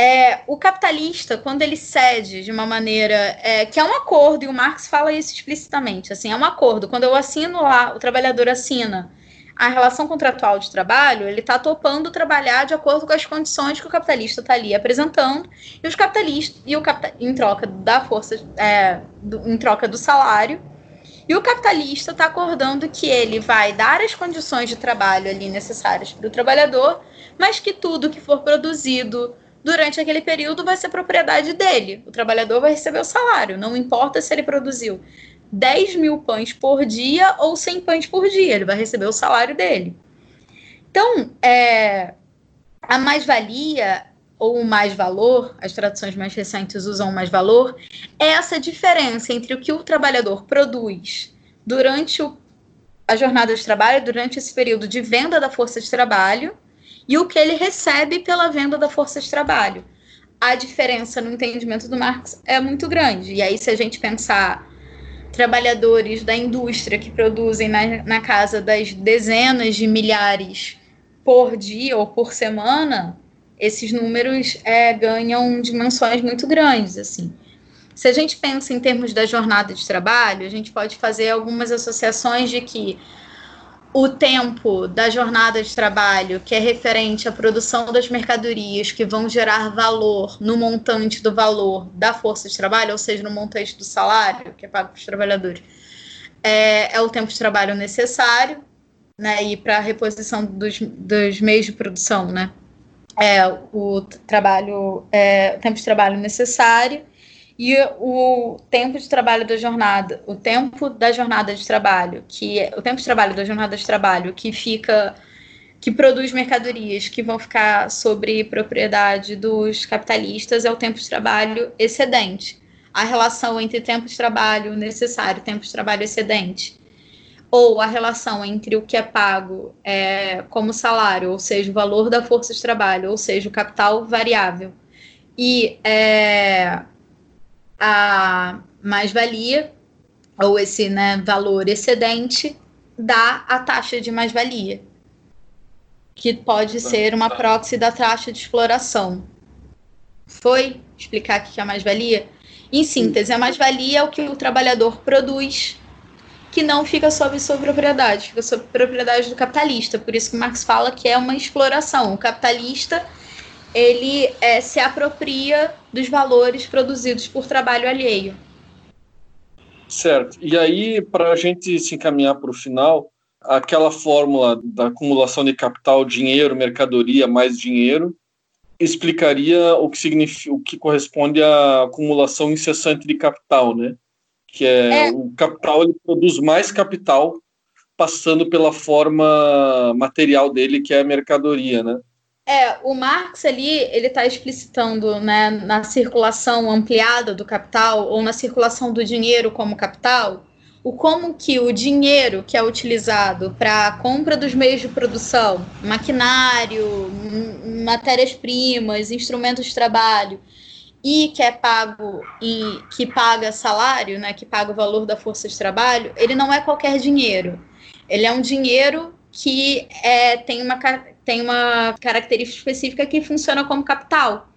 B: É, o capitalista, quando ele cede de uma maneira é, que é um acordo, e o Marx fala isso explicitamente, assim, é um acordo. Quando eu assino lá, o trabalhador assina a relação contratual de trabalho, ele está topando trabalhar de acordo com as condições que o capitalista está ali apresentando, e os capitalistas, e o capital, em troca da força, é, do, em troca do salário, e o capitalista está acordando que ele vai dar as condições de trabalho ali necessárias para o trabalhador, mas que tudo que for produzido durante aquele período vai ser propriedade dele. O trabalhador vai receber o salário, não importa se ele produziu 10 mil pães por dia ou 100 pães por dia, ele vai receber o salário dele. Então, é, a mais-valia ou o mais valor, as traduções mais recentes usam mais valor, é essa diferença entre o que o trabalhador produz durante o, a jornada de trabalho, durante esse período de venda da força de trabalho, e o que ele recebe pela venda da força de trabalho. A diferença no entendimento do Marx é muito grande. E aí, se a gente pensar trabalhadores da indústria que produzem na, na casa das dezenas de milhares por dia ou por semana, esses números é, ganham dimensões muito grandes, assim. Se a gente pensa em termos da jornada de trabalho, a gente pode fazer algumas associações de que o tempo da jornada de trabalho, que é referente à produção das mercadorias que vão gerar valor no montante do valor da força de trabalho, ou seja, no montante do salário que é pago para os trabalhadores, é, é, o tempo de trabalho necessário, né, e para a reposição dos, dos meios de produção, né, é o trabalho, é, o tempo de trabalho necessário e o tempo de trabalho da jornada, o tempo da jornada de trabalho, que é, o tempo de trabalho da jornada de trabalho que fica que produz mercadorias que vão ficar sobre propriedade dos capitalistas é o tempo de trabalho excedente. A relação entre tempo de trabalho necessário tempo de trabalho excedente, ou a relação entre o que é pago é, como salário, ou seja, o valor da força de trabalho, ou seja, o capital variável, e é, a mais-valia, ou esse né, valor excedente, dá a taxa de mais-valia, que pode ser uma proxy da taxa de exploração. Foi explicar o que é a mais-valia? Em síntese, a mais-valia é o que o trabalhador produz que não fica sob sua propriedade, fica sob propriedade do capitalista. Por isso que Marx fala que é uma exploração. O capitalista ele é, se apropria dos valores produzidos por trabalho alheio.
A: Certo. E aí, para a gente se encaminhar para o final, aquela fórmula da acumulação de capital, dinheiro, mercadoria mais dinheiro, explicaria o que significa, o que corresponde à acumulação incessante de capital, né? Que é, é. o capital ele produz mais capital passando pela forma material dele, que é a mercadoria, né?
B: É, o Marx ali, ele está explicitando né, na circulação ampliada do capital ou na circulação do dinheiro como capital, o como que o dinheiro que é utilizado para a compra dos meios de produção, maquinário, matérias-primas, instrumentos de trabalho, e que é pago e que paga salário, né, que paga o valor da força de trabalho, ele não é qualquer dinheiro. Ele é um dinheiro que é, tem, uma, tem uma característica específica que funciona como capital.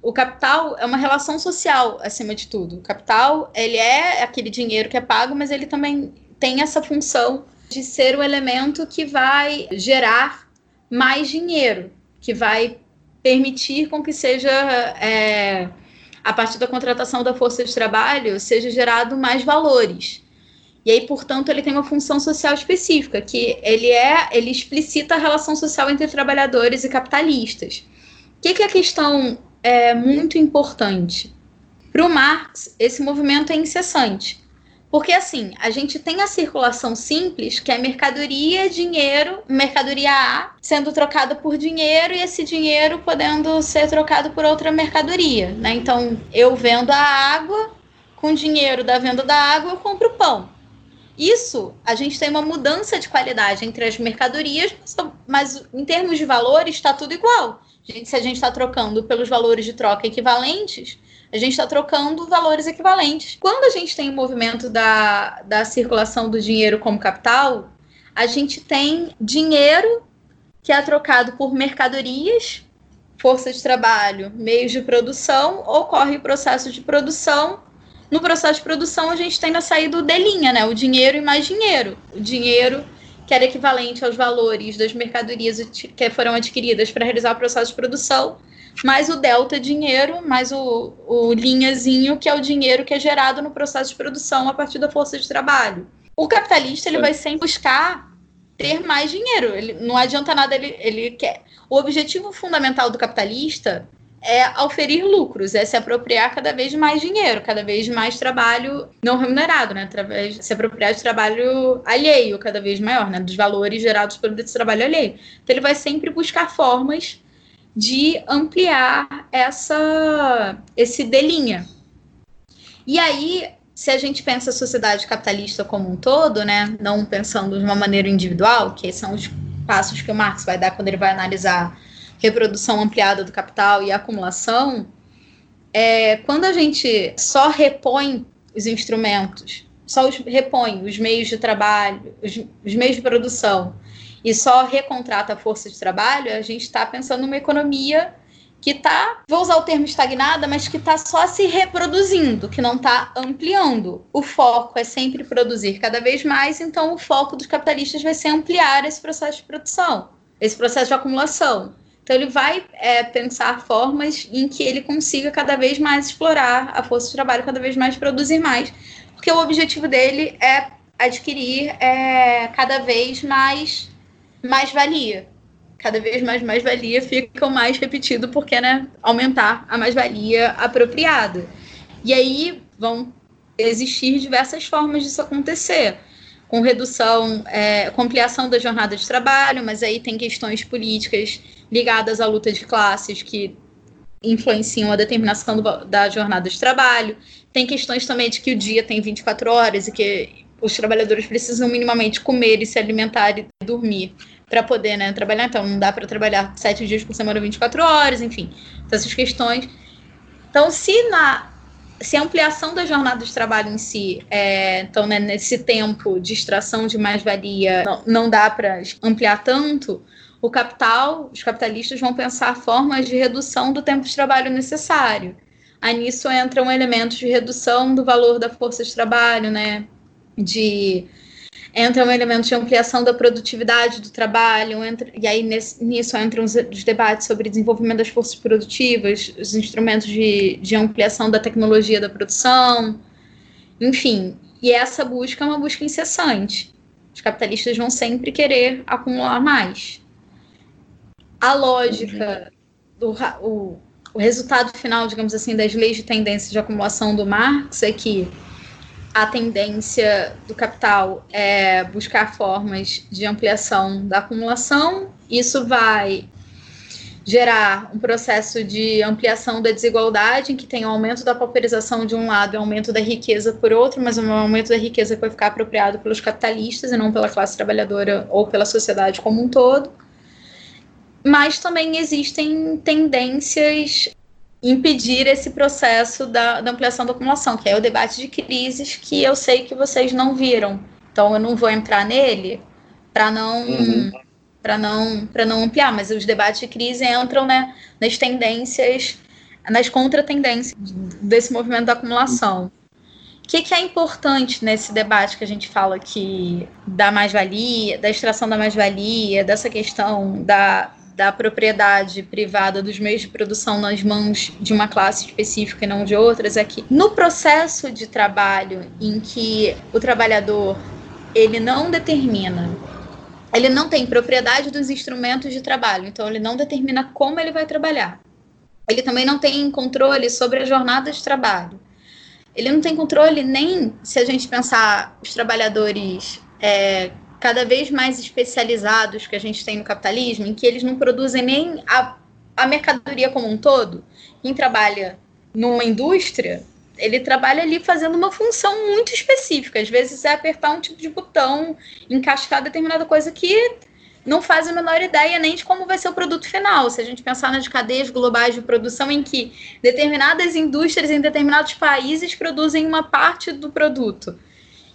B: O capital é uma relação social, acima de tudo. O capital, ele é aquele dinheiro que é pago, mas ele também tem essa função de ser o elemento que vai gerar mais dinheiro, que vai permitir com que seja, é, a partir da contratação da força de trabalho, seja gerado mais valores. E aí, portanto, ele tem uma função social específica, que ele é, ele explicita a relação social entre trabalhadores e capitalistas. O que, que é a questão é, muito importante? Para o Marx, esse movimento é incessante. Porque, assim, a gente tem a circulação simples, que é mercadoria, dinheiro, mercadoria A sendo trocada por dinheiro e esse dinheiro podendo ser trocado por outra mercadoria. Né? Então, eu vendo a água, com dinheiro da venda da água, eu compro pão. Isso, a gente tem uma mudança de qualidade entre as mercadorias, mas em termos de valores, está tudo igual. Gente, se a gente está trocando pelos valores de troca equivalentes, a gente está trocando valores equivalentes. Quando a gente tem o movimento da, da circulação do dinheiro como capital, a gente tem dinheiro que é trocado por mercadorias, força de trabalho, meios de produção, ocorre o processo de produção no processo de produção, a gente tem na saída o delinha, né? O dinheiro e mais dinheiro. O dinheiro que era equivalente aos valores das mercadorias que foram adquiridas para realizar o processo de produção, mais o delta dinheiro, mais o, o linhazinho, que é o dinheiro que é gerado no processo de produção a partir da força de trabalho. O capitalista ele é. vai sempre buscar ter mais dinheiro. Ele, não adianta nada ele, ele quer. O objetivo fundamental do capitalista é auferir lucros, é se apropriar cada vez mais dinheiro, cada vez mais trabalho não remunerado, né? Através se apropriar de trabalho alheio, cada vez maior, né? Dos valores gerados pelo trabalho alheio. Então ele vai sempre buscar formas de ampliar essa esse delinha. E aí, se a gente pensa a sociedade capitalista como um todo, né, não pensando de uma maneira individual, que são os passos que o Marx vai dar quando ele vai analisar reprodução ampliada do capital e acumulação, é, quando a gente só repõe os instrumentos, só os, repõe os meios de trabalho, os, os meios de produção, e só recontrata a força de trabalho, a gente está pensando numa economia que está, vou usar o termo estagnada, mas que está só se reproduzindo, que não está ampliando. O foco é sempre produzir cada vez mais, então o foco dos capitalistas vai ser ampliar esse processo de produção, esse processo de acumulação. Então, ele vai é, pensar formas em que ele consiga cada vez mais explorar a força de trabalho, cada vez mais produzir mais, porque o objetivo dele é adquirir é, cada vez mais mais valia. Cada vez mais mais valia fica o mais repetido, porque né, aumentar a mais-valia apropriada. E aí vão existir diversas formas disso acontecer com redução, é, com ampliação da jornada de trabalho, mas aí tem questões políticas ligadas à luta de classes que influenciam a determinação do, da jornada de trabalho. Tem questões também de que o dia tem 24 horas e que os trabalhadores precisam minimamente comer e se alimentar e dormir para poder né, trabalhar. Então, não dá para trabalhar sete dias por semana, 24 horas, enfim, essas questões. Então, se na se a ampliação da jornada de trabalho em si, é, então, né, nesse tempo de extração de mais-valia, não, não dá para ampliar tanto, o capital, os capitalistas vão pensar formas de redução do tempo de trabalho necessário. Aí nisso entram elementos de redução do valor da força de trabalho, né? De entra um elemento de ampliação da produtividade do trabalho, entra, e aí nesse, nisso entram os, os, debates sobre desenvolvimento das forças produtivas, os instrumentos de, de ampliação da tecnologia da produção, enfim. E essa busca é uma busca incessante. Os capitalistas vão sempre querer acumular mais. A lógica, do, o, o resultado final, digamos assim, das leis de tendência de acumulação do Marx é que a tendência do capital é buscar formas de ampliação da acumulação. Isso vai gerar um processo de ampliação da desigualdade, em que tem o um aumento da pauperização de um lado e um aumento da riqueza por outro, mas um aumento da riqueza que vai ficar apropriado pelos capitalistas e não pela classe trabalhadora ou pela sociedade como um todo. Mas também existem tendências impedir esse processo da, da, ampliação da acumulação, que é o debate de crises que eu sei que vocês não viram. Então eu não vou entrar nele para não uhum. para não para não ampliar, mas os debates de crise entram né, nas tendências, nas contratendências desse movimento da acumulação. O que, que é importante nesse debate que a gente fala aqui da mais-valia, da extração da mais-valia, dessa questão da, da propriedade privada dos meios de produção nas mãos de uma classe específica e não de outras é que no processo de trabalho em que o trabalhador ele não determina ele não tem propriedade dos instrumentos de trabalho, então ele não determina como ele vai trabalhar. Ele também não tem controle sobre a jornada de trabalho. Ele não tem controle nem se a gente pensar os trabalhadores é, cada vez mais especializados que a gente tem no capitalismo, em que eles não produzem nem a, a mercadoria como um todo. Quem trabalha numa indústria, ele trabalha ali fazendo uma função muito específica. Às vezes é apertar um tipo de botão, encaixar determinada coisa que não faz a menor ideia nem de como vai ser o produto final. Se a gente pensar nas cadeias globais de produção em que determinadas indústrias em determinados países produzem uma parte do produto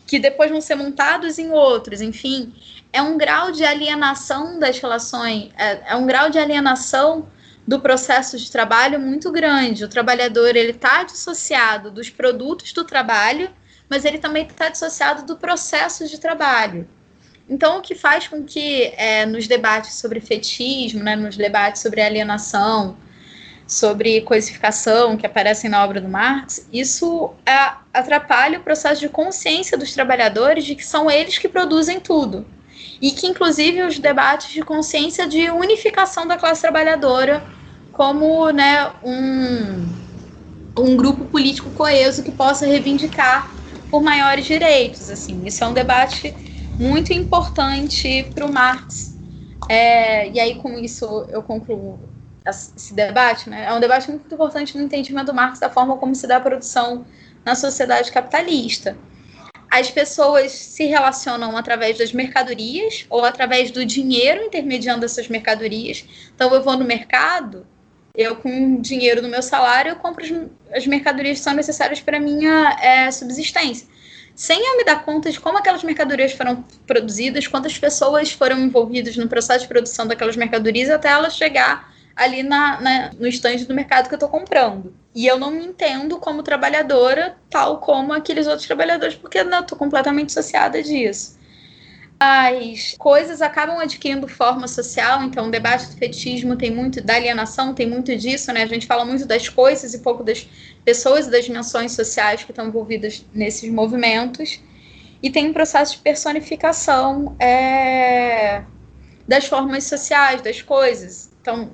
B: que depois vão ser montados em outros, enfim, é um grau de alienação das relações, é, é um grau de alienação do processo de trabalho muito grande. O trabalhador ele está dissociado dos produtos do trabalho, mas ele também está dissociado do processo de trabalho. Então, o que faz com que é, nos debates sobre fetismo, né, nos debates sobre alienação, sobre coisificação que aparecem na obra do Marx, isso atrapalha o processo de consciência dos trabalhadores de que são eles que produzem tudo. E que, inclusive, os debates de consciência de unificação da classe trabalhadora como né, um, um grupo político coeso que possa reivindicar por maiores direitos. Assim, isso é um debate muito importante para o Marx. É, e aí, com isso, eu concluo esse debate, né, é um debate muito importante no entendimento do Marx da forma como se dá a produção na sociedade capitalista. As pessoas se relacionam através das mercadorias ou através do dinheiro intermediando essas mercadorias. Então, eu vou no mercado, eu com dinheiro no meu salário, eu compro as mercadorias que são necessárias para a minha é, subsistência. Sem eu me dar conta de como aquelas mercadorias foram produzidas, quantas pessoas foram envolvidas no processo de produção daquelas mercadorias até elas chegar ali na, na, no estande do mercado que eu estou comprando. E eu não me entendo como trabalhadora, tal como aqueles outros trabalhadores, porque eu estou completamente associada disso. As coisas acabam adquirindo forma social, então o debate do fetismo tem muito, da alienação tem muito disso, né? A gente fala muito das coisas e pouco das pessoas e das dimensões sociais que estão envolvidas nesses movimentos. E tem um processo de personificação é, das formas sociais, das coisas. Então,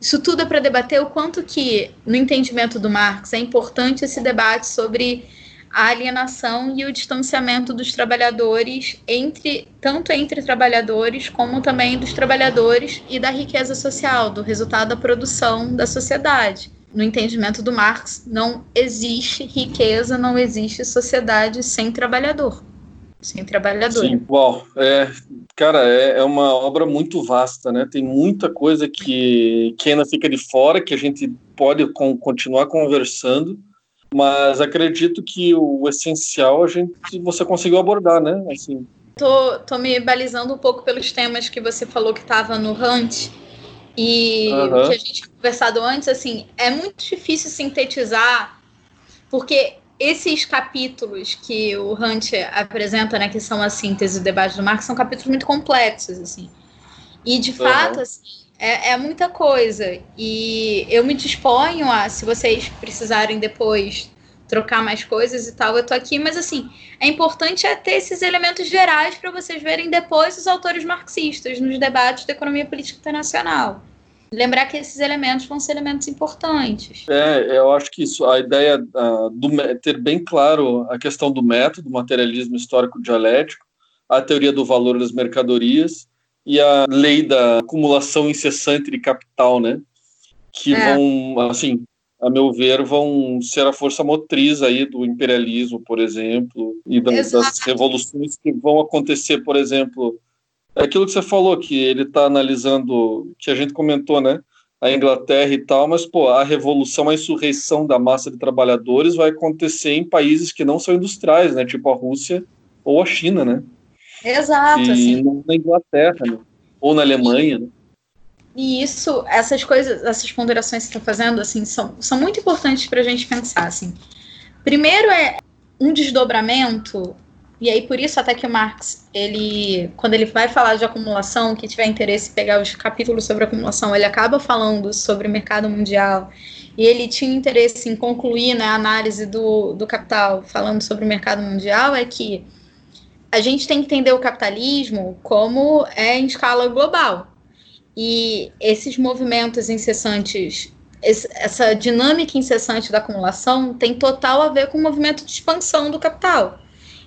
B: isso tudo é para debater o quanto que, no entendimento do Marx, é importante esse debate sobre a alienação e o distanciamento dos trabalhadores entre tanto entre trabalhadores como também dos trabalhadores e da riqueza social, do resultado da produção da sociedade. No entendimento do Marx, não existe riqueza, não existe sociedade sem trabalhador sem trabalhador. Sim,
A: uau, é, cara, é, é, uma obra muito vasta, né? Tem muita coisa que, que ainda fica de fora, que a gente pode com, continuar conversando, mas acredito que o essencial a gente você conseguiu abordar, né? Assim.
B: Tô, tô me balizando um pouco pelos temas que você falou que estava no Hunt e uhum. que a gente tinha conversado antes, assim, é muito difícil sintetizar, porque esses capítulos que o Hunt apresenta, né, que são a síntese do debate do Marx, são capítulos muito complexos, assim. E, de uhum. fato, assim, é, é, muita coisa. E eu me disponho a, se vocês precisarem depois trocar mais coisas e tal, eu tô aqui, mas assim, é importante é ter esses elementos gerais para vocês verem depois os autores marxistas nos debates da economia política internacional. Lembrar que esses elementos vão ser elementos importantes.
A: É, eu acho que isso, a ideia uh, do ter bem claro a questão do método, materialismo histórico dialético, a teoria do valor das mercadorias e a lei da acumulação incessante de capital, né? Que é. vão, assim, a meu ver, vão ser a força motriz aí do imperialismo, por exemplo, e das, das revoluções que vão acontecer, por exemplo, é aquilo que você falou, que ele está analisando, que a gente comentou, né? A Inglaterra e tal, mas, pô, a revolução, a insurreição da massa de trabalhadores vai acontecer em países que não são industriais, né? Tipo a Rússia ou a China, né?
B: Exato.
A: E assim. na Inglaterra, né? ou na Alemanha, né?
B: E isso, essas coisas, essas ponderações que você está fazendo, assim, são, são muito importantes para a gente pensar, assim. Primeiro é um desdobramento, e aí por isso até que o Marx, ele, quando ele vai falar de acumulação, que tiver interesse em pegar os capítulos sobre acumulação, ele acaba falando sobre o mercado mundial, e ele tinha interesse em concluir né, a análise do, do capital falando sobre o mercado mundial, é que a gente tem que entender o capitalismo como é em escala global. E esses movimentos incessantes, essa dinâmica incessante da acumulação tem total a ver com o movimento de expansão do capital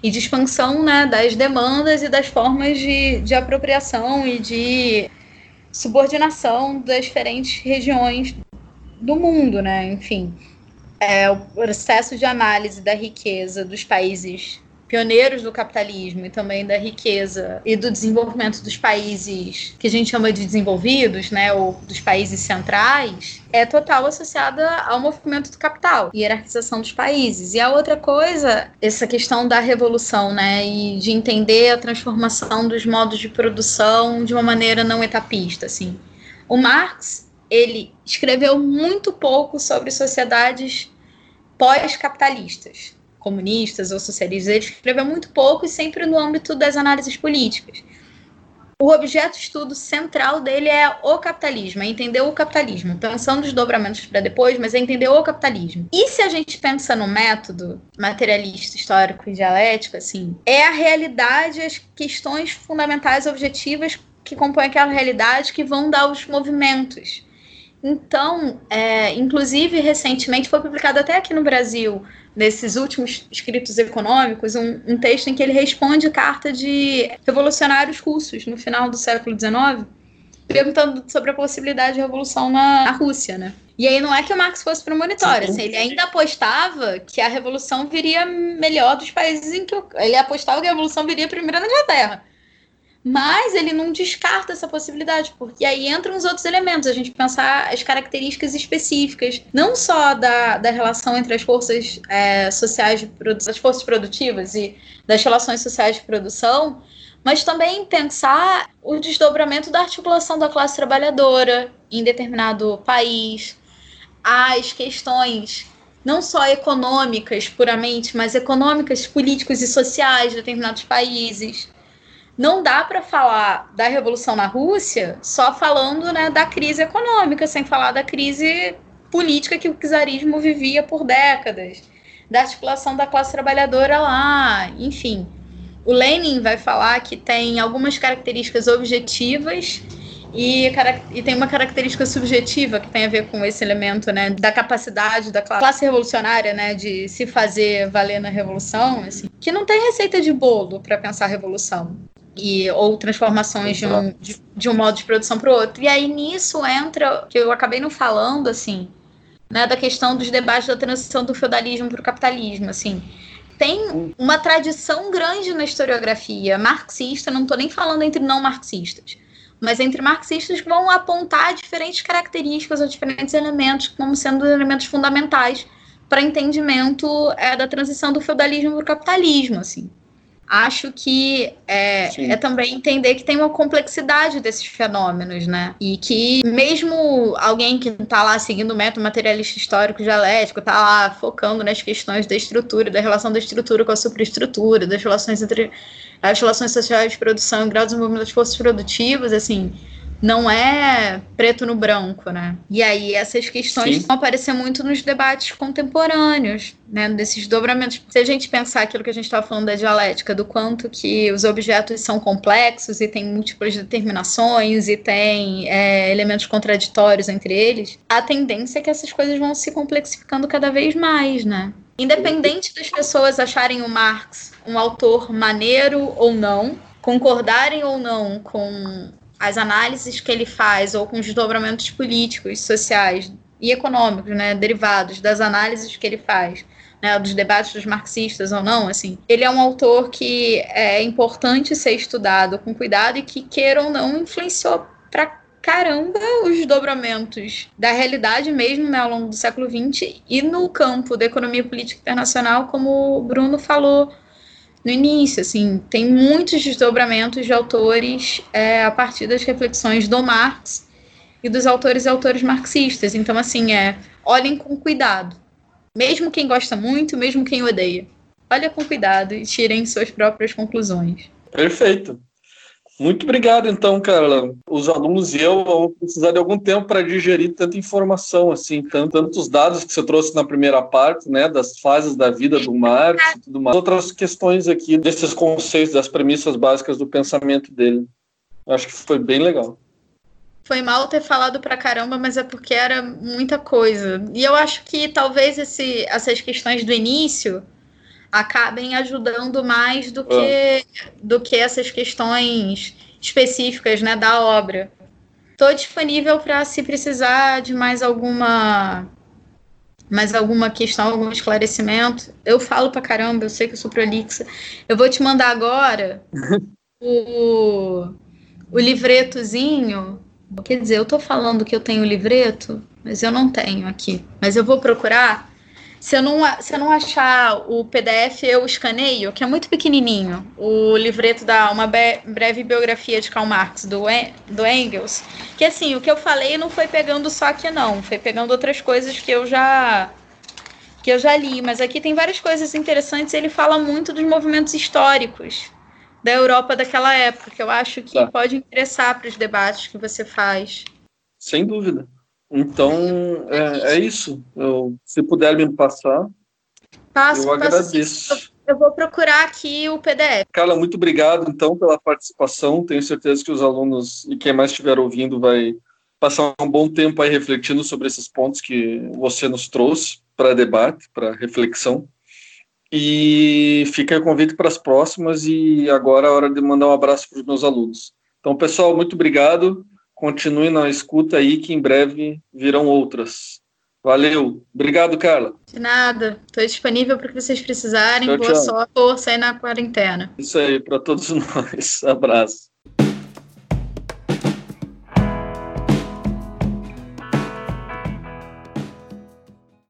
B: e de expansão né, das demandas e das formas de, de apropriação e de subordinação das diferentes regiões do mundo, né? Enfim, é, o processo de análise da riqueza dos países pioneiros do capitalismo e também da riqueza e do desenvolvimento dos países que a gente chama de desenvolvidos, né, ou dos países centrais, é total associada ao movimento do capital, hierarquização dos países. E a outra coisa, essa questão da revolução, né, e de entender a transformação dos modos de produção de uma maneira não etapista, assim. O Marx, ele escreveu muito pouco sobre sociedades pós-capitalistas comunistas ou socialistas, ele escreveu muito pouco e sempre no âmbito das análises políticas. O objeto de estudo central dele é o capitalismo, é entender o capitalismo, pensando os dobramentos para depois, mas é entender o capitalismo. E se a gente pensa no método materialista, histórico e dialético, assim, é a realidade, as questões fundamentais objetivas que compõem aquela realidade que vão dar os movimentos. Então, é, inclusive, recentemente foi publicado até aqui no Brasil nesses últimos escritos econômicos, um, um, texto em que ele responde carta de revolucionários russos no final do século XIX, perguntando sobre a possibilidade de revolução na, na Rússia, né? E aí não é que o Marx fosse premonitório, assim, ele ainda apostava que a revolução viria melhor dos países em que ele apostava que a revolução viria primeiro na Inglaterra. Mas ele não descarta essa possibilidade, porque aí entram os outros elementos, a gente pensar as características específicas, não só da, da relação entre as forças é, sociais, as forças produtivas e das relações sociais de produção, mas também pensar o desdobramento da articulação da classe trabalhadora em determinado país, as questões não só econômicas puramente, mas econômicas, políticas e sociais de determinados países não dá para falar da revolução na Rússia só falando né, da crise econômica, sem falar da crise política que o czarismo vivia por décadas, da articulação da classe trabalhadora lá, enfim. O Lenin vai falar que tem algumas características objetivas e, e, tem uma característica subjetiva que tem a ver com esse elemento, né, da capacidade da classe revolucionária, né, de se fazer valer na revolução, assim, que não tem receita de bolo para pensar a revolução e, ou transformações de um, de, de um modo de produção para o outro. E aí nisso entra, que eu acabei não falando, assim, né, da questão dos debates da transição do feudalismo para o capitalismo, assim. Tem uma tradição grande na historiografia marxista, não estou nem falando entre não marxistas, mas entre marxistas que vão apontar diferentes características ou diferentes elementos como sendo elementos fundamentais para entendimento é, da transição do feudalismo para o capitalismo, assim acho que é, é, também entender que tem uma complexidade desses fenômenos, né? E que mesmo alguém que está lá seguindo o método materialista histórico dialético, está lá focando nas questões da estrutura, da relação da estrutura com a superestrutura, das relações entre as relações sociais de produção e grau de desenvolvimento das forças produtivas, assim, não é preto no branco, né? E aí essas questões Sim. vão aparecer muito nos debates contemporâneos, né? Desses dobramentos. Se a gente pensar aquilo que a gente estava falando da dialética, do quanto que os objetos são complexos e têm múltiplas determinações e tem é, elementos contraditórios entre eles, a tendência é que essas coisas vão se complexificando cada vez mais, né? Independente das pessoas acharem o Marx um autor maneiro ou não, concordarem ou não com as análises que ele faz ou com os desdobramentos políticos, sociais e econômicos, né, derivados das análises que ele faz, né, dos debates dos marxistas ou não, assim, ele é um autor que é importante ser estudado com cuidado e que queira ou não influenciou para caramba os desdobramentos da realidade mesmo né, ao longo do século XX e no campo da economia política internacional, como o Bruno falou no início, assim, tem muitos desdobramentos de autores é, a partir das reflexões do Marx e dos autores e autores marxistas. Então, assim, é, olhem com cuidado. Mesmo quem gosta muito, mesmo quem odeia. Olha com cuidado e tirem suas próprias conclusões.
A: Perfeito. Muito obrigado, então, Carla. Os alunos e eu vamos precisar de algum tempo para digerir tanta informação, assim, tantos dados que você trouxe na primeira parte, né, das fases da vida do Marx e tudo mais. Outras questões aqui desses conceitos, das premissas básicas do pensamento dele. Acho que foi bem legal.
B: Foi mal ter falado pra caramba, mas é porque era muita coisa. E eu acho que talvez esse, essas questões do início acabem ajudando mais do que, ah. do que essas questões específicas né, da obra. Estou disponível para se precisar de mais alguma mais alguma questão, algum esclarecimento. Eu falo para caramba, eu sei que eu sou prolixa. Eu vou te mandar agora [laughs] o, o livretozinho. Quer dizer, eu estou falando que eu tenho o livreto, mas eu não tenho aqui. Mas eu vou procurar se eu, não, se eu não achar o PDF, eu escaneio, que é muito pequenininho, o livreto da Uma Breve Biografia de Karl Marx, do, do Engels. Que assim, o que eu falei não foi pegando só aqui, não. Foi pegando outras coisas que eu já que eu já li, mas aqui tem várias coisas interessantes. Ele fala muito dos movimentos históricos da Europa daquela época, que eu acho que tá. pode interessar para os debates que você faz.
A: Sem dúvida. Então, é, é isso. Eu, se puder me passar, passo, eu agradeço.
B: Passo, eu vou procurar aqui o PDF.
A: Carla, muito obrigado, então, pela participação. Tenho certeza que os alunos e quem mais estiver ouvindo vai passar um bom tempo aí refletindo sobre esses pontos que você nos trouxe para debate, para reflexão. E fica o convite para as próximas e agora é a hora de mandar um abraço para os meus alunos. Então, pessoal, muito obrigado. Continue na escuta aí, que em breve virão outras. Valeu. Obrigado, Carla.
B: De nada. Estou disponível para o que vocês precisarem. Tchau, Boa tchau. sorte. Força aí na quarentena.
A: Isso aí, para todos [laughs] nós. Abraço.